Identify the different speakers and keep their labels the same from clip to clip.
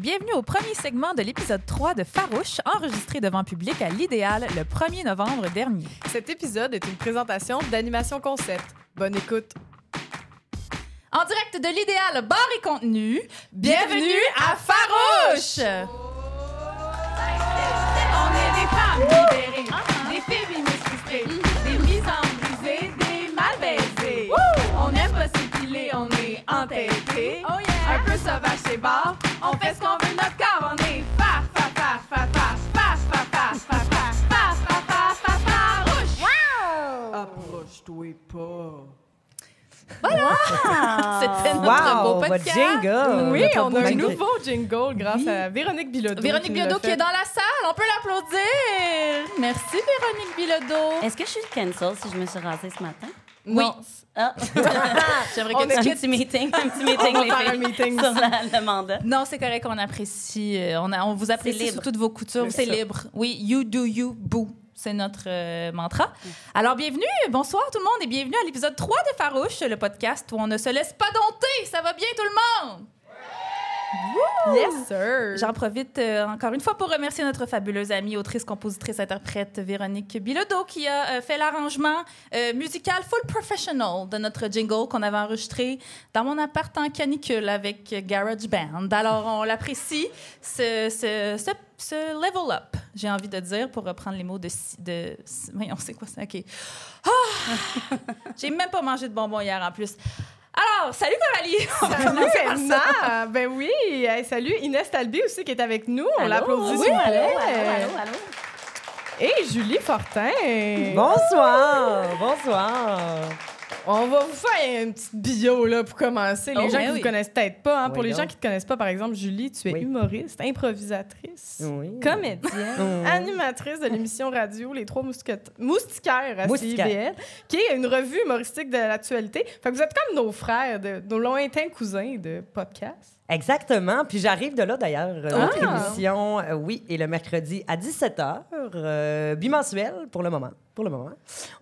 Speaker 1: Bienvenue au premier segment de l'épisode 3 de Farouche, enregistré devant public à l'Idéal le 1er novembre dernier.
Speaker 2: Cet épisode est une présentation d'Animation Concept. Bonne écoute.
Speaker 1: En direct de l'Idéal Bar et Contenu, bienvenue à Farouche!
Speaker 3: On fait ce qu'on veut de notre corps, on est fa fa fa fa fa fa fa fa fa fa fa fa fa fa farouche.
Speaker 2: Approche-toi pas.
Speaker 1: C'était notre
Speaker 4: Wow,
Speaker 1: beau
Speaker 4: votre
Speaker 1: podcast.
Speaker 4: jingle.
Speaker 2: Oui,
Speaker 4: Notre
Speaker 2: on a un
Speaker 4: jingle.
Speaker 2: nouveau jingle grâce à Véronique Bilodeau.
Speaker 1: Véronique Bilodeau qui est dans la salle, on peut l'applaudir. Merci Véronique Bilodeau.
Speaker 5: Est-ce que je suis cancel si je me suis rasée ce matin?
Speaker 2: Non.
Speaker 5: Ah,
Speaker 1: J'aimerais que tu
Speaker 5: un petit meeting, un petit meeting,
Speaker 2: On
Speaker 5: les
Speaker 2: faire un meeting
Speaker 5: sur la- le mandat.
Speaker 1: Non, c'est correct, on apprécie. euh, On, a- on vous apprécie sous toutes vos coutures.
Speaker 2: C'est
Speaker 1: libre. Oui, you do you, boo. C'est notre euh, mantra. Alors, bienvenue, bonsoir tout le monde et bienvenue à l'épisode 3 de Farouche, le podcast où on ne se laisse pas dompter. Ça va bien tout le monde?
Speaker 2: Yes, sir.
Speaker 1: J'en profite euh, encore une fois pour remercier notre fabuleuse amie, autrice, compositrice, interprète Véronique Bilodeau qui a euh, fait l'arrangement euh, musical full professional de notre jingle qu'on avait enregistré dans mon appart en canicule avec euh, GarageBand. Alors, on l'apprécie, ce, ce, ce, ce level up, j'ai envie de dire, pour reprendre les mots de... Si- de voyons, c'est quoi ça? OK. Ah! j'ai même pas mangé de bonbons hier en plus. Alors, salut Coralie! On va commencer par
Speaker 2: Salut,
Speaker 1: ça.
Speaker 2: Emma. Ben oui. Hey, salut Inès Talbi aussi qui est avec nous. On
Speaker 5: Allô?
Speaker 2: l'applaudit,
Speaker 5: Oui,
Speaker 2: s'il vous
Speaker 5: allô,
Speaker 2: plaît.
Speaker 5: allô, allô, allô.
Speaker 2: Et Julie Fortin.
Speaker 4: Bonsoir, bonsoir.
Speaker 2: On va vous faire une petite bio là, pour commencer. Les
Speaker 1: Oh,
Speaker 2: gens
Speaker 1: ben
Speaker 2: qui ne
Speaker 1: oui.
Speaker 2: connaissent peut-être pas. hein.
Speaker 4: Oui,
Speaker 2: pour les gens qui ne te connaissent pas, par exemple, Julie, tu es
Speaker 4: Oui.
Speaker 2: humoriste, improvisatrice, comédienne, animatrice de l'émission radio Les Trois Mousquet- Moustiquaires à
Speaker 4: Moustiquaires.
Speaker 2: CIBL, qui est une revue humoristique de l'actualité. Fait que vous êtes comme nos frères, de, nos lointains cousins de podcast.
Speaker 4: Exactement. Puis j'arrive de là d'ailleurs. euh, Notre
Speaker 2: Ah!
Speaker 4: émission, euh, oui, et le mercredi à 17h, euh, bimensuel pour le moment. Pour le moment.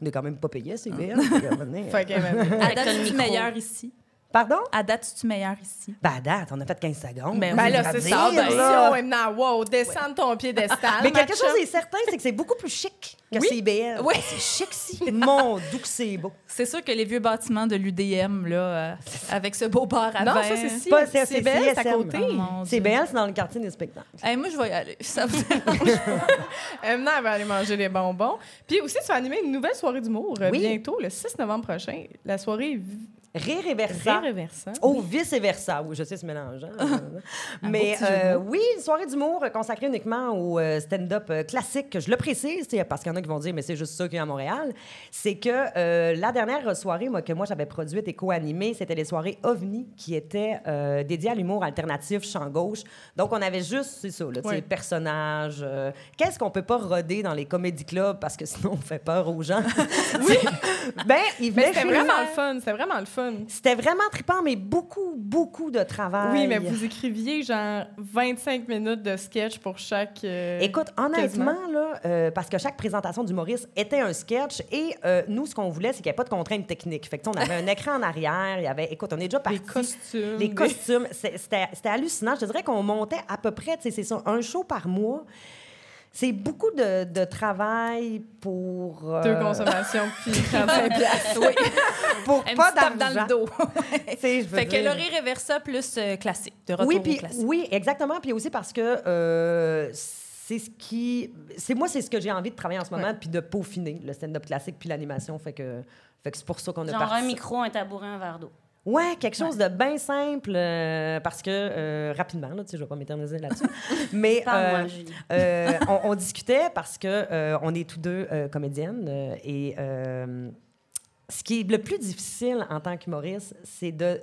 Speaker 4: On est quand même pas payé, c'est bien.
Speaker 2: Fait que, ben,
Speaker 5: le
Speaker 1: meilleur ici?
Speaker 4: Pardon?
Speaker 1: À date, tu meilleur ici?
Speaker 4: Ben, à date, on a fait 15 secondes.
Speaker 1: Ben,
Speaker 2: ben
Speaker 1: oui,
Speaker 2: là, c'est ça. Ben,
Speaker 4: là.
Speaker 2: si on wow, descendre ton piédestal.
Speaker 4: Mais quelque chose est certain, c'est que c'est beaucoup plus chic que
Speaker 2: Oui.
Speaker 4: CBL.
Speaker 1: Oui.
Speaker 4: C'est chic, si. Mon doux c'est beau.
Speaker 1: C'est sûr que les vieux bâtiments de l'UDM, là, euh, avec ce beau bar à
Speaker 2: Non,
Speaker 1: vin.
Speaker 2: ça, c'est si.
Speaker 4: C'est-
Speaker 2: C'est
Speaker 4: c'est
Speaker 2: à côté.
Speaker 1: Oh.
Speaker 4: CBL, c'est dans le quartier des spectacles.
Speaker 1: Hey, moi, je vais y aller. Ça vous
Speaker 2: Emma, elle va aller manger des bonbons. Puis aussi, tu vas animer une nouvelle soirée d'humour euh,
Speaker 4: Oui.
Speaker 2: bientôt, le 6 novembre prochain. La soirée v-
Speaker 4: Rire et versa.
Speaker 2: Rire et versant.
Speaker 4: Au vice et versa. Oui, je sais. Mais
Speaker 1: beau petit jeu de
Speaker 4: euh, oui, une soirée d'humour consacrée uniquement au euh, stand-up euh, classique. Je le précise, parce qu'il y en a qui vont dire, mais c'est juste ça qu'il y a à Montréal. C'est que euh, la dernière soirée moi, que moi j'avais produite et co-animée, c'était les soirées OVNI qui étaient euh, dédiées à l'humour alternatif, champ gauche. Donc on avait juste, c'est ça, là, personnages. Qu'est-ce qu'on peut pas roder dans les comédie clubs parce que sinon on fait peur aux gens? oui. ben,
Speaker 2: Mais c'était
Speaker 4: chez
Speaker 2: vraiment le fun. C'était vraiment le fun.
Speaker 4: C'était vraiment trippant, mais beaucoup, beaucoup de travail.
Speaker 2: Oui, mais vous écriviez genre 25 minutes de sketch pour chaque. euh,
Speaker 4: Écoute, honnêtement, là, euh, parce que chaque présentation d'humoriste était un sketch et euh, nous, ce qu'on voulait, c'est qu'il n'y ait pas de contraintes techniques. Fait que, on avait un écran en arrière, il y avait, écoute, on est déjà parti.
Speaker 2: les costumes.
Speaker 4: Les costumes, c'était hallucinant. Je te dirais qu'on montait à peu près, tu sais, c'est ça, un show par mois. C'est beaucoup de, de travail pour... euh,
Speaker 2: Deux consommations, puis 35 piastres.
Speaker 1: Oui.
Speaker 4: Pour
Speaker 1: Un
Speaker 4: pas
Speaker 1: tape dans
Speaker 4: d'argent.
Speaker 1: le dos. Fait que
Speaker 4: dire.
Speaker 1: le rire et versa plus euh, classique, de retour
Speaker 4: oui,
Speaker 1: au
Speaker 4: puis
Speaker 1: classique.
Speaker 4: oui, exactement. Puis aussi parce que euh, c'est ce qui, c'est moi, c'est ce que j'ai envie de travailler en ce moment, puis de peaufiner le stand-up classique puis l'animation. Fait que, fait que c'est pour ça qu'on a
Speaker 5: Genre
Speaker 4: parti.
Speaker 5: un micro, un tabouret, un verre d'eau.
Speaker 4: Ouais, quelque chose de bien simple, euh, parce que euh, rapidement, là, tu sais, je vais pas m'éterniser là-dessus, mais euh, on, on discutait parce que on est tous deux comédiennes et ce qui est le plus difficile en tant qu'humoriste, c'est de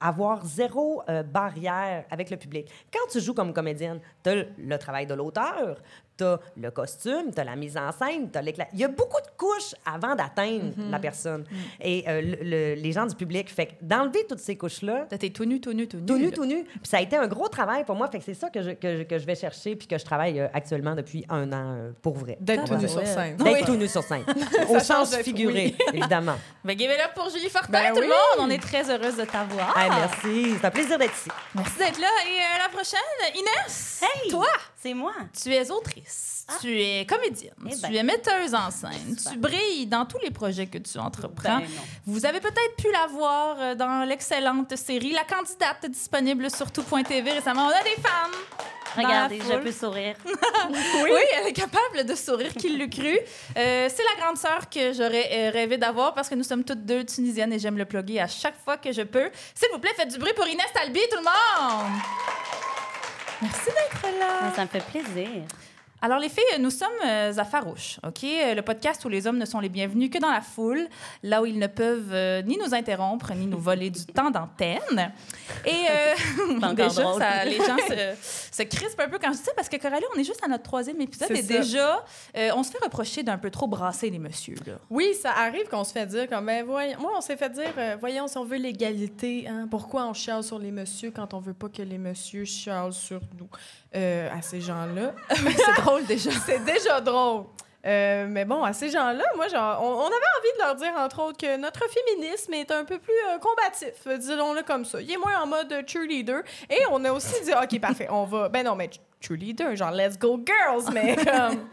Speaker 4: avoir zéro euh, barrière avec le public. Quand tu joues comme comédienne, tu as le travail de l'auteur, T'as le costume, t'as la mise en scène, t'as l'éclat. Il y a beaucoup de couches avant d'atteindre la personne. Et euh, le- le- les gens du public, fait que d'enlever toutes ces couches-là,
Speaker 1: T'es tout nu, tout nu, tout nu.
Speaker 4: tout nu,
Speaker 1: là.
Speaker 4: tout nu. Puis ça a été un gros travail pour moi. Fait que c'est ça que je, que, je- que je vais chercher puis que je travaille euh, actuellement depuis un an euh, pour vrai.
Speaker 2: D'être tout nu sur scène.
Speaker 4: D'être tout nu sur scène. Au sens
Speaker 2: change de-
Speaker 4: figuré, évidemment.
Speaker 1: Ben, give it up pour Julie Fortin,
Speaker 2: Ben
Speaker 1: tout
Speaker 2: oui.
Speaker 1: le monde. On est très heureuse de t'avoir.
Speaker 4: Hey, merci. C'est un plaisir d'être ici.
Speaker 1: Merci d'être là. Et euh, la prochaine, Inès.
Speaker 5: Hey!
Speaker 1: Toi,
Speaker 5: C'est moi.
Speaker 1: tu es autrice. Tu es comédienne.
Speaker 5: Eh
Speaker 1: tu
Speaker 5: ben.
Speaker 1: es metteuse en scène. Tu brilles dans tous les projets que tu entreprends.
Speaker 5: Ben.
Speaker 1: Vous avez peut-être pu la voir euh, dans l'excellente série La candidate disponible sur tout.tv récemment. On a des femmes.
Speaker 5: Regardez, je peux sourire.
Speaker 1: Oui. elle est capable de sourire, qui l'eût cru. Euh, c'est la grande sœur que j'aurais euh, rêvé d'avoir parce que nous sommes toutes deux tunisiennes et j'aime le plugger à chaque fois que je peux. S'il vous plaît, faites du bruit pour Inès Talbi, tout le monde! Merci d'être là.
Speaker 5: Ça me fait plaisir.
Speaker 1: Alors, les filles, nous sommes euh, à Farouche, OK? Le podcast où les hommes ne sont les bienvenus que dans la foule, là où ils ne peuvent euh, ni nous interrompre, ni nous voler du temps d'antenne. Et euh, déjà, ça- les gens se, se crispent un peu quand je dis ça, parce que Coralie, on est juste à notre troisième épisode et
Speaker 2: ça.
Speaker 1: déjà, euh, on se fait reprocher d'un peu trop brasser les messieurs, là.
Speaker 2: Oui, ça arrive qu'on se fait dire comme, ben, voyons, moi, on s'est fait dire, voyons, si on veut l'égalité, hein, pourquoi on chiale sur les messieurs quand on veut pas que les messieurs chialent sur nous, à ces gens-là?
Speaker 1: C'est drôle déjà.
Speaker 2: C'est déjà drôle. Euh, mais bon, à ces gens-là, moi, genre, on, on avait envie de leur dire, entre autres, que notre féminisme est un peu plus euh, combatif, euh, disons-le comme ça. Il est moins en mode cheerleader. Et on a aussi dit, OK, parfait, on va... Ben non, mais ch- cheerleader, genre, let's go girls, mais comme...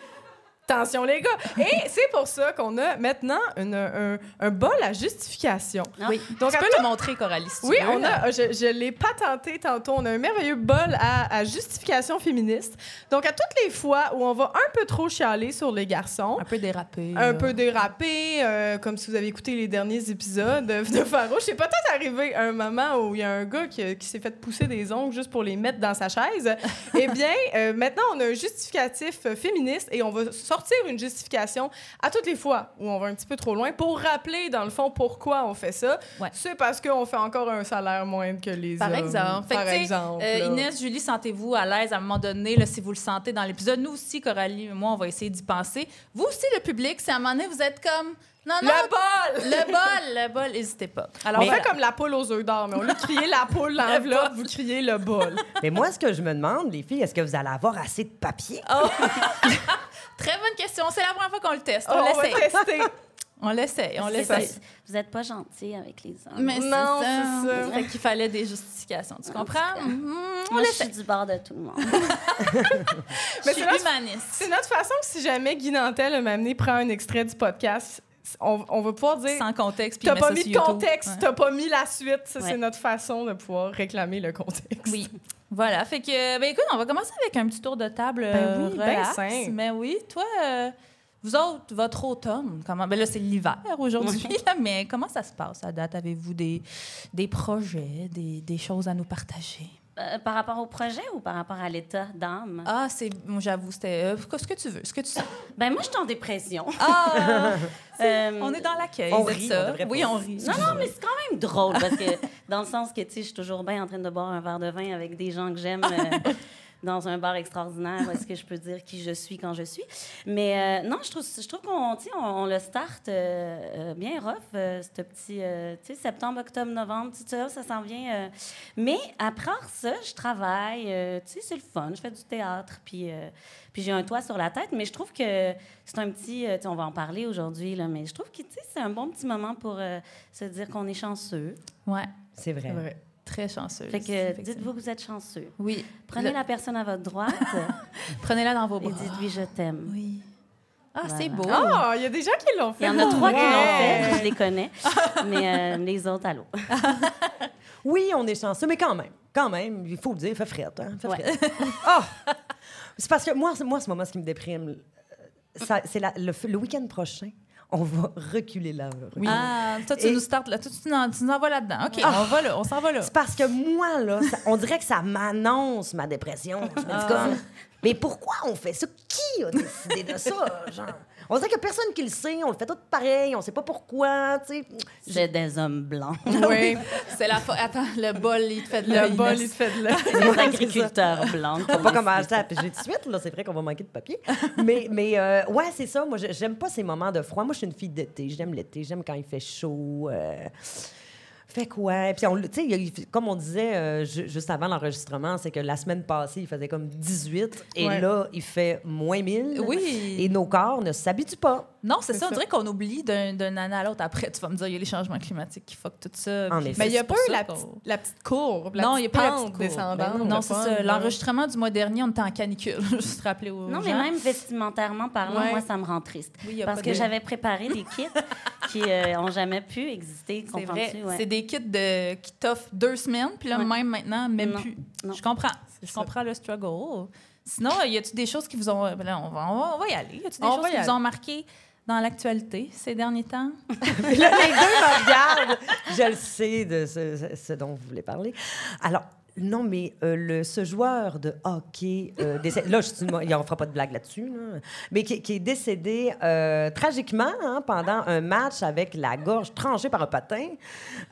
Speaker 2: Attention, les gars. Et c'est pour ça qu'on a maintenant une- un, un bol à justification.
Speaker 5: Ah.
Speaker 1: Oui.
Speaker 2: Donc,
Speaker 1: tu peux le montrer, Coralie, si tu
Speaker 2: Oui,
Speaker 1: veux,
Speaker 2: on a, je, je l'ai patenté tantôt. On a un merveilleux bol à, à justification féministe. Donc, à toutes les fois où on va un peu trop chialer sur les garçons,
Speaker 1: Un peu dérapé.
Speaker 2: un
Speaker 1: là.
Speaker 2: peu dérapé, euh, comme si vous avez écouté les derniers épisodes de, de Faro. C'est peut-être arrivé un moment où il y a un gars qui, qui s'est fait pousser des ongles juste pour les mettre dans sa chaise. eh bien, euh, maintenant, on a un justificatif féministe et on va sortir une justification à toutes les fois où on va un petit peu trop loin pour rappeler, dans le fond, pourquoi on fait ça.
Speaker 1: Ouais.
Speaker 2: C'est parce qu'on fait encore un salaire moindre que les
Speaker 1: Par
Speaker 2: hommes.
Speaker 1: exemple.
Speaker 2: Par exemple.
Speaker 1: Euh. Inès, Julie, sentez-vous à l'aise à un moment donné, là, si vous le sentez dans l'épisode. Nous aussi, Coralie et moi, on va essayer d'y penser. Vous aussi, le public, si à un moment donné, vous êtes comme... Non, non,
Speaker 2: Le bol!
Speaker 1: le bol, le bol, n'hésitez pas. Alors,
Speaker 2: on fait comme la poule aux œufs d'or, mais au lieu de crier la poule, l'enveloppe, vous criez le bol.
Speaker 4: Mais moi, ce que je me demande, les filles, est-ce que vous allez avoir assez de papier?
Speaker 1: Oh. Très bonne question. C'est la première fois qu'on le teste.
Speaker 2: Oh,
Speaker 1: On
Speaker 2: on va tester.
Speaker 1: On l'essaye. On
Speaker 5: ça, Vous n'êtes pas gentil avec les hommes.
Speaker 1: Mais
Speaker 2: Non,
Speaker 1: ça.
Speaker 2: c'est ça.
Speaker 1: Fait qu'il fallait des justifications. Tu
Speaker 5: En
Speaker 1: comprends? Mhm, on
Speaker 5: Moi, je suis du bord de tout le monde.
Speaker 1: Je
Speaker 2: Mais
Speaker 1: suis
Speaker 2: c'est notre-
Speaker 1: humaniste.
Speaker 2: C'est notre façon que si jamais Guy Nantel m'a amené prend un extrait du podcast, on, on va pouvoir dire
Speaker 1: Sans contexte.
Speaker 2: t'as pas mis de contexte,
Speaker 1: Ouais.
Speaker 2: t'as pas mis la suite. Ça,
Speaker 5: Ouais.
Speaker 2: C'est notre façon de pouvoir réclamer le contexte.
Speaker 1: Oui. Voilà. Fait que, ben écoute, on va commencer avec un petit tour de table.
Speaker 2: Ben
Speaker 1: euh,
Speaker 2: oui, ben
Speaker 1: relax.
Speaker 2: simple.
Speaker 1: Mais oui, toi, euh, vous autres, votre automne, comment. Ben là, c'est l'hiver aujourd'hui, là, mais comment ça se passe à date? Avez-vous des, des projets, des, des choses à nous partager?
Speaker 5: Euh, par rapport au projet ou par rapport à l'état d'âme?
Speaker 1: Ah, c'est. J'avoue, c'était. euh, ce que tu veux, ce que tu sens?
Speaker 5: Ben moi, je suis en dépression.
Speaker 1: Ah!
Speaker 5: Euh,
Speaker 1: on est dans l'accueil.
Speaker 4: On rit,
Speaker 1: ça.
Speaker 4: on devrait
Speaker 1: oui, on rit.
Speaker 5: Non, non, mais c'est quand même drôle parce que dans le sens que, tu sais, je suis toujours bien en train de boire un verre de vin avec des gens que j'aime euh, dans un bar extraordinaire où est-ce que je peux dire qui je suis quand je suis. Mais euh, non, je trouve, je trouve qu'on, on, on le start euh, euh, bien rough, euh, ce petit, euh, tu sais, septembre, octobre, novembre, tout ça, ça s'en vient. euh. Mais après ça, je travaille, euh, tu sais, c'est le fun, je fais du théâtre, puis... euh, puis j'ai un toit sur la tête, mais je trouve que c'est un petit. euh, tu sais, on va en parler aujourd'hui, là, mais je trouve que tu sais, c'est un bon petit moment pour euh, se dire qu'on est chanceux.
Speaker 1: Ouais,
Speaker 4: C'est vrai.
Speaker 2: C'est vrai.
Speaker 1: Très chanceuse.
Speaker 5: Fait que
Speaker 1: effectivement.
Speaker 5: dites-vous que vous êtes chanceux.
Speaker 1: Oui.
Speaker 5: Prenez
Speaker 1: Le-
Speaker 5: la personne à votre droite
Speaker 1: Prenez-la dans vos
Speaker 5: et
Speaker 1: bras.
Speaker 5: dites-lui je t'aime.
Speaker 1: Oui. Ah, c'est beau.
Speaker 2: Ah, il y a des gens qui l'ont fait.
Speaker 5: Il y en a trois qui l'ont fait, je les connais, mais euh, les autres, allô.
Speaker 4: Oui, on est chanceux, mais quand même, quand même, il faut le dire, il fait frette, hein? Fait
Speaker 5: Ouais.
Speaker 4: frette. Ah! C'est parce que moi, moi, ce moment, ce qui me déprime, euh, c'est le week-end prochain, on va reculer l'heure.
Speaker 1: Ah, toi, tu
Speaker 4: Et-
Speaker 1: nous startes là. Toi, tu, nous- tu nous envoies là-dedans. OK,
Speaker 4: Ah.
Speaker 1: on va là. On s'en va là.
Speaker 4: C'est parce que moi, là, ça- on dirait que ça m'annonce ma dépression. Je me dis
Speaker 1: Ah.
Speaker 4: comme, mais pourquoi on fait ça? Qui a décidé de ça? Genre, On dirait qu'il n'y a personne qui le sait, on le fait tout pareil, on sait pas pourquoi, tu sais.
Speaker 5: C'est des hommes blancs.
Speaker 2: Oui,
Speaker 1: C'est la fa- Attends, le bol, il te fait de
Speaker 2: le
Speaker 1: l'œil,
Speaker 2: bol, il te fait de là.
Speaker 5: des agriculteurs blancs.
Speaker 4: On va pas commencer à piger tout de suite, là. C'est vrai qu'on va manquer de papier. Mais, mais euh, ouais, c'est ça. Moi, je- j'aime pas ces moments de froid. Moi, je suis une fille d'été. J'aime l'été. J'aime quand il fait chaud. euh, Fait que ouais. Puis, on, il comme on disait euh, ju- juste avant l'enregistrement, c'est que la semaine passée, il faisait comme 18 et
Speaker 2: Ouais.
Speaker 4: là, il fait moins 1000.
Speaker 1: Oui.
Speaker 4: Et nos corps ne s'habituent pas.
Speaker 1: Non, c'est ça. On dirait qu'on oublie d'un d'une année à l'autre. Après, tu vas me dire, il y a les changements climatiques qui fuck tout ça.
Speaker 4: En
Speaker 1: Puis
Speaker 4: effet.
Speaker 2: Mais il n'y a pas eu la, petite- la petite courbe, la
Speaker 1: Non,
Speaker 2: petite
Speaker 1: il n'y a pas la petite
Speaker 2: descendante.
Speaker 1: Ben non, c'est ça. L'enregistrement du mois dernier, on était en canicule. Juste rappeler aux
Speaker 5: Non, mais même vestimentairement parlant,
Speaker 2: Ouais.
Speaker 5: moi, ça me rend triste.
Speaker 1: Oui, il y a
Speaker 5: Parce
Speaker 1: pas
Speaker 5: que
Speaker 1: de-
Speaker 5: j'avais préparé des kits qui n'ont jamais pu exister.
Speaker 1: C'est?
Speaker 5: Ouais.
Speaker 1: C'est des kits de, qui t'offrent deux semaines, puis là,
Speaker 5: Ouais.
Speaker 1: même maintenant, même
Speaker 5: Non,
Speaker 1: plus.
Speaker 5: non.
Speaker 1: Je comprends. Je
Speaker 2: ça.
Speaker 1: comprends le struggle. Sinon, y a-tu des choses qui vous ont. ben là, on, va, on, va, on va y aller. Y a-tu des
Speaker 2: On
Speaker 1: choses qui vous ont marqué dans l'actualité ces derniers temps?
Speaker 4: Puis là, les deux me regardent. Je le sais de ce, ce- ce dont vous voulez parler. Alors, non, mais euh, le, ce joueur de hockey, euh, décédé- là, je suis- il ne fera pas de blague là-dessus, là, mais qui, qui est décédé euh, tragiquement hein, pendant un match avec la gorge tranchée par un patin.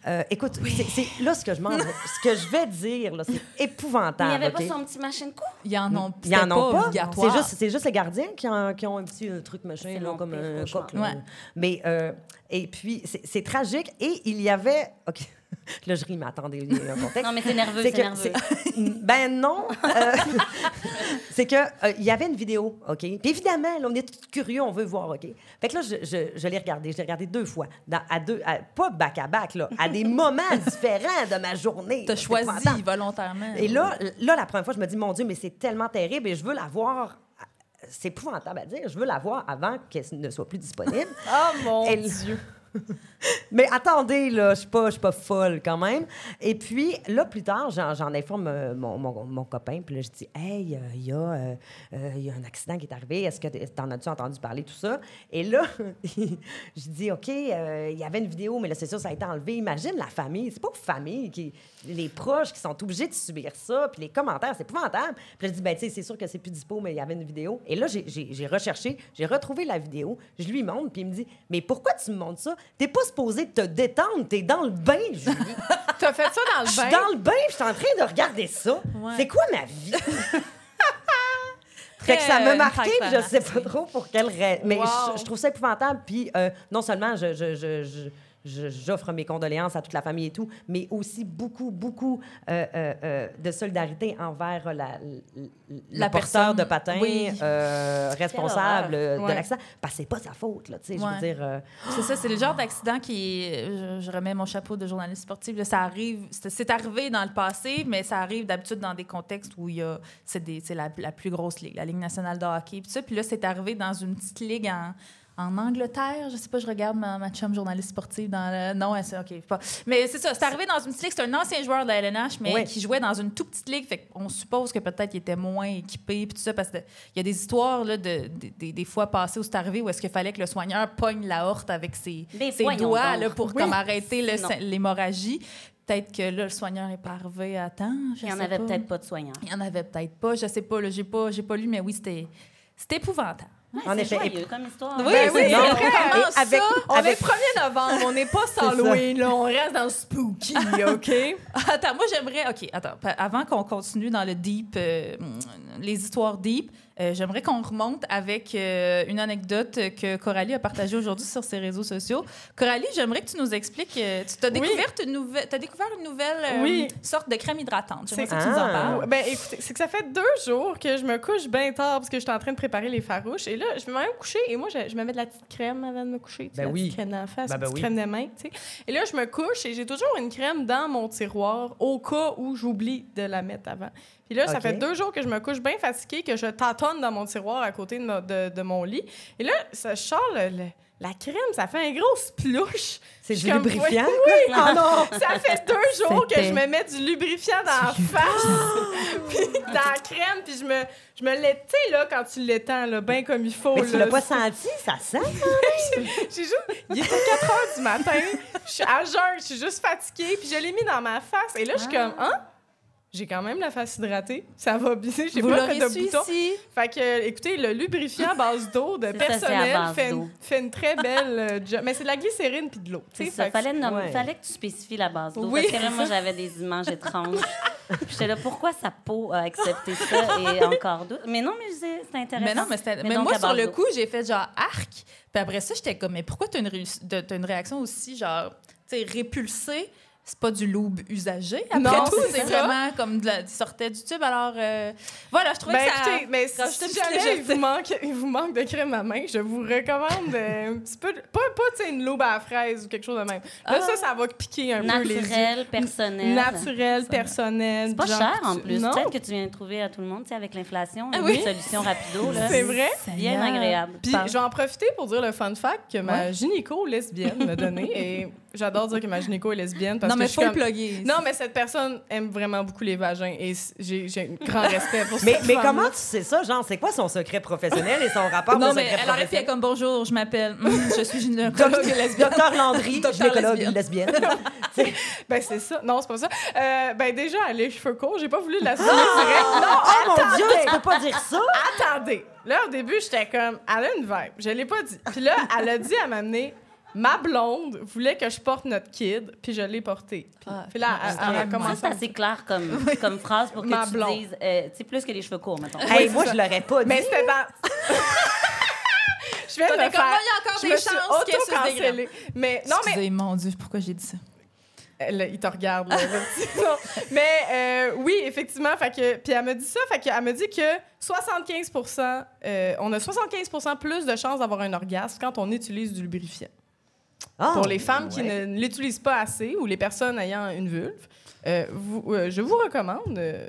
Speaker 4: Euh, écoute, c'est- c'est là ce que je m'en- ce que je vais dire, là, c'est
Speaker 5: Mais il
Speaker 4: épouvantable.
Speaker 5: n'y avait pas son petit machine coup.
Speaker 1: Il y en a
Speaker 4: Ils en ont pas. C'est juste, c'est juste les gardiens qui ont, qui ont un petit truc machin, là, comme
Speaker 5: pire
Speaker 4: un coq.
Speaker 1: Ouais.
Speaker 4: Mais, euh, et puis, c'est c'est tragique. Et il y avait. OK. Là, je ris, mais attendez, il y a un contexte.
Speaker 5: Non, mais c'est nerveux,
Speaker 4: C'est
Speaker 5: nerveux.
Speaker 4: Ben non. Euh, c'est que euh, il y avait une vidéo, OK? Puis évidemment, là, on est tous curieux, on veut voir, OK? Fait que là, je, je, je l'ai regardé. Je l'ai regardé deux fois. Dans, à deux, à- pas back-à-back, là, à des moments différents de ma journée.
Speaker 1: T'as choisi volontairement.
Speaker 4: Et là, là, la première fois, je me dis, mon Dieu, mais c'est tellement terrible et je veux la voir. C'est épouvantable à dire. Je veux la voir avant qu'elle ne soit plus disponible.
Speaker 2: Oh mon
Speaker 4: Elle-
Speaker 2: Dieu.
Speaker 4: Mais attendez, là, je suis pas, je suis pas folle quand même. Et puis, là, plus tard, j'en, informe euh, mon, mon, mon copain. Puis là, je dis, hey, euh, il y, a, euh, euh, il y a un accident qui est arrivé. Est-ce que t'en as-tu entendu parler, tout ça? Et là, je dis, OK, euh, il y avait une vidéo, mais là, c'est sûr, ça a été enlevé. Imagine la famille. C'est pas aux familles, qui, les proches qui sont obligés de subir ça. Puis les commentaires, c'est épouvantable. Puis je dis, ben, tu sais, c'est sûr que c'est plus dispo, mais il y avait une vidéo. Et là, j'ai, recherché, j'ai retrouvé la vidéo. Je lui montre, puis il me dit, mais pourquoi tu me montres ça? T'es pas supposé te détendre, t'es dans le bain, Julie.
Speaker 2: T'as fait ça dans
Speaker 4: Je
Speaker 2: le
Speaker 4: suis
Speaker 2: bain?
Speaker 4: dans le bain, je suis en train de regarder ça.
Speaker 1: Ouais.
Speaker 4: C'est quoi ma vie? fait que ça m'a marqué, je sais pas trop pour quelle raison. Mais
Speaker 2: Wow.
Speaker 4: je, je trouve ça épouvantable. Puis euh, non seulement je, je- je- je- je- j'offre mes condoléances à toute la famille et tout, mais aussi beaucoup, beaucoup euh, euh, euh, de solidarité envers la,
Speaker 1: La
Speaker 4: porteur
Speaker 1: personne.
Speaker 4: de
Speaker 1: Oui.
Speaker 4: euh, responsable de
Speaker 2: Ouais.
Speaker 4: l'accident. Parce que c'est pas sa faute, là, tu sais, je veux dire...
Speaker 1: C'est ça, c'est le genre d'accident qui. Je, je remets mon chapeau de journaliste sportif. là, ça arrive. C'est arrivé dans le passé, mais ça arrive d'habitude dans des contextes où il y a. C'est des- c'est la, la plus grosse ligue, la Ligue nationale de hockey. Puis ça, puis là, c'est arrivé dans une petite ligue en. En Angleterre, je sais pas, je regarde ma, ma chum journaliste sportive dans le... Non, elle, c'est OK. Pas... Mais c'est ça, c'est arrivé dans une petite ligue. C'est un ancien joueur de la LNH, mais
Speaker 4: Ouais.
Speaker 1: qui jouait dans une toute petite ligue. Fait qu'on suppose que peut-être il était moins équipé, puis tout ça, parce qu'il y a des histoires là, de, de- des- des fois passées où c'est arrivé où est-ce qu'il fallait que le soigneur pogne la horte avec ses, ses doigts là, pour
Speaker 5: Oui.
Speaker 1: comme arrêter l'hémorragie. Peut-être que là, le soigneur est pas arrivé à temps. je
Speaker 5: Il n'y en avait peut-être pas de soignants.
Speaker 1: Il y en avait peut-être pas. Je sais pas. là, J'ai pas, j'ai pas lu, mais oui, c'était, c'était
Speaker 4: En effet.
Speaker 5: joyeux comme histoire.
Speaker 1: Oui,
Speaker 2: Ben oui,
Speaker 1: c'est
Speaker 2: non,
Speaker 4: et avec-
Speaker 1: ça?
Speaker 2: On
Speaker 4: avec-
Speaker 2: est 1er novembre, on n'est pas
Speaker 4: ça.
Speaker 2: Halloween, là, on reste dans le spooky, OK?
Speaker 1: Attends, moi j'aimerais. OK, attends. Avant qu'on continue dans le deep, euh, les histoires deep, euh, j'aimerais qu'on remonte avec euh, une anecdote que Coralie a partagée aujourd'hui sur ses réseaux sociaux. Coralie, j'aimerais que tu nous expliques. euh, tu as
Speaker 2: Oui.
Speaker 1: découvert une nouvelle, t'as découvert une nouvelle euh,
Speaker 2: Oui.
Speaker 1: sorte de crème hydratante. J'aimerais
Speaker 2: C'est-
Speaker 1: ça que tu nous en parles.
Speaker 2: Ben écoutez, c'est que ça fait deux jours que je me couche bien tard parce que je suis en train de préparer les farouches. Et là, je vais même coucher et moi, je, je me mets de la petite crème avant de me coucher.
Speaker 4: Ben
Speaker 2: la
Speaker 4: oui.
Speaker 2: petite crème dans la face,
Speaker 4: Ben, ben
Speaker 2: petite crème des mains, tu sais. Et là, je me couche et j'ai toujours une crème dans mon tiroir au cas où j'oublie de la mettre avant. Puis là, ça fait deux jours que je me couche bien fatiguée, que je tâtonne dans mon tiroir à côté de, ma- de- de mon lit. Et là, ça, je sors le- le- la crème, ça fait un gros splouche.
Speaker 4: C'est du
Speaker 2: comme,
Speaker 4: lubrifiant?
Speaker 2: Oui, oh non! Ça fait deux jours que je me mets du lubrifiant dans la face, puis dans la crème, puis je me, je me tu sais, là, quand tu l'étends, là, bien comme il faut.
Speaker 4: Mais tu l'as pas senti, ça sent?
Speaker 2: J'ai juste, il était 4 heures du matin, je suis à jeun, je suis juste fatiguée, puis je l'ai mis dans ma face, et là, je suis comme, hein? J'ai quand même la face hydratée. Ça va bien. J'ai pas fait de boutons. Fait que, euh, écoutez, le lubrifiant à base d'eau de
Speaker 5: ça,
Speaker 2: personnel fait, une, fait une très belle euh, job. Mais c'est de la glycérine puis de l'eau. tu que-
Speaker 5: Fallait,
Speaker 4: ouais.
Speaker 5: fallait que tu spécifies la base d'eau.
Speaker 2: Oui,
Speaker 5: parce que moi, j'avais des images étranges. Puis J'étais là, pourquoi sa peau a accepté ça et encore d'autres? Mais non, mais je disais, c'est intéressant.
Speaker 1: Mais non, mais, moi, sur le coup, j'ai fait genre arc. Puis après ça, j'étais comme, mais pourquoi t'as une, réuss- de- t'as une réaction aussi, genre, tu sais, répulsée? C'est pas du loup usagé. Après
Speaker 2: Non,
Speaker 1: tout,
Speaker 2: c'est
Speaker 1: c'est vraiment comme de la, il sortait du tube. Alors, euh, voilà, je trouvais
Speaker 2: Ben,
Speaker 1: que ça.
Speaker 2: écoutez, mais si
Speaker 1: une
Speaker 2: jamais il vous, manque, il vous manque de crème à main, je vous recommande euh, un petit peu, de- pas, pas tu sais, une l'aube à la fraise ou quelque chose de même. Là,
Speaker 1: Ah.
Speaker 2: ça, ça va piquer un peu les yeux.
Speaker 5: Naturel, personnel.
Speaker 2: Naturel, personnel.
Speaker 5: C'est pas
Speaker 2: genre,
Speaker 5: cher en plus. Peut-être que tu viens de trouver à tout le monde, avec l'inflation,
Speaker 1: Ah
Speaker 5: une
Speaker 1: oui?
Speaker 5: solution rapido. là.
Speaker 2: c'est vrai?
Speaker 5: Bien
Speaker 1: Seigneur.
Speaker 5: agréable.
Speaker 2: Puis je vais en profiter pour dire le fun fact que ma
Speaker 1: Ouais.
Speaker 2: gynéco lesbienne m'a donné. Et j'adore dire que ma gynéco est lesbienne parce
Speaker 1: Non, mais
Speaker 2: je
Speaker 1: faut le
Speaker 2: comme...
Speaker 1: plugger.
Speaker 2: Non, mais cette personne aime vraiment beaucoup les vagins et j'ai j'ai un grand respect pour
Speaker 4: Mais,
Speaker 2: cette
Speaker 4: mais
Speaker 2: femme-là.
Speaker 4: comment tu sais ça? Genre, c'est quoi son secret professionnel et son rapport
Speaker 1: Non,
Speaker 4: au
Speaker 1: mais
Speaker 4: secret
Speaker 1: elle aurait fait comme bonjour, je m'appelle, hum, je suis gynécologue lesbienne.
Speaker 4: Docteur Landry, gynécologue
Speaker 1: lesbienne.
Speaker 4: lesbienne.
Speaker 2: Ben, c'est ça. Non, c'est pas ça. Euh, ben, déjà, elle a les cheveux courts. J'ai pas voulu la soumettre
Speaker 1: Ah!
Speaker 2: direct. Non,
Speaker 4: Oh mon Dieu, tu peux pas dire ça?
Speaker 2: Attendez. Là, au début, j'étais comme, elle a une vibe. Je l'ai pas dit. Puis là, elle a dit à m'amener, ma blonde voulait que je porte notre kid, puis je l'ai porté. Puis,
Speaker 1: Ah,
Speaker 2: puis là, elle, elle a
Speaker 5: Ça,
Speaker 2: commencé
Speaker 5: c'est clair comme, comme phrase pour que
Speaker 2: Ma
Speaker 5: tu
Speaker 2: blonde.
Speaker 5: dises, euh, tu sais, plus que les cheveux courts, mettons.
Speaker 4: Hey, moi,
Speaker 2: ça.
Speaker 4: je l'aurais pas dit.
Speaker 2: Mais c'était dans. je
Speaker 1: T'es
Speaker 2: me
Speaker 1: comme,
Speaker 2: faire.
Speaker 1: moi, il y a encore
Speaker 2: Je
Speaker 1: des chances qu'elle se dégrade.
Speaker 2: auto-cancellée. Mais non, mais
Speaker 1: Excusez, mon Dieu, pourquoi j'ai dit ça?
Speaker 2: Là, il te regarde. Là, petit. Mais euh, oui, effectivement. Fait que, puis elle me dit ça. Fait que, elle me dit que 75 euh, on a 75 plus de chances d'avoir un orgasme quand on utilise du lubrifiant.
Speaker 4: Ah,
Speaker 2: Pour les femmes qui ne l'utilisent pas assez ou les personnes ayant une vulve, euh, vous- euh, je vous recommande. euh,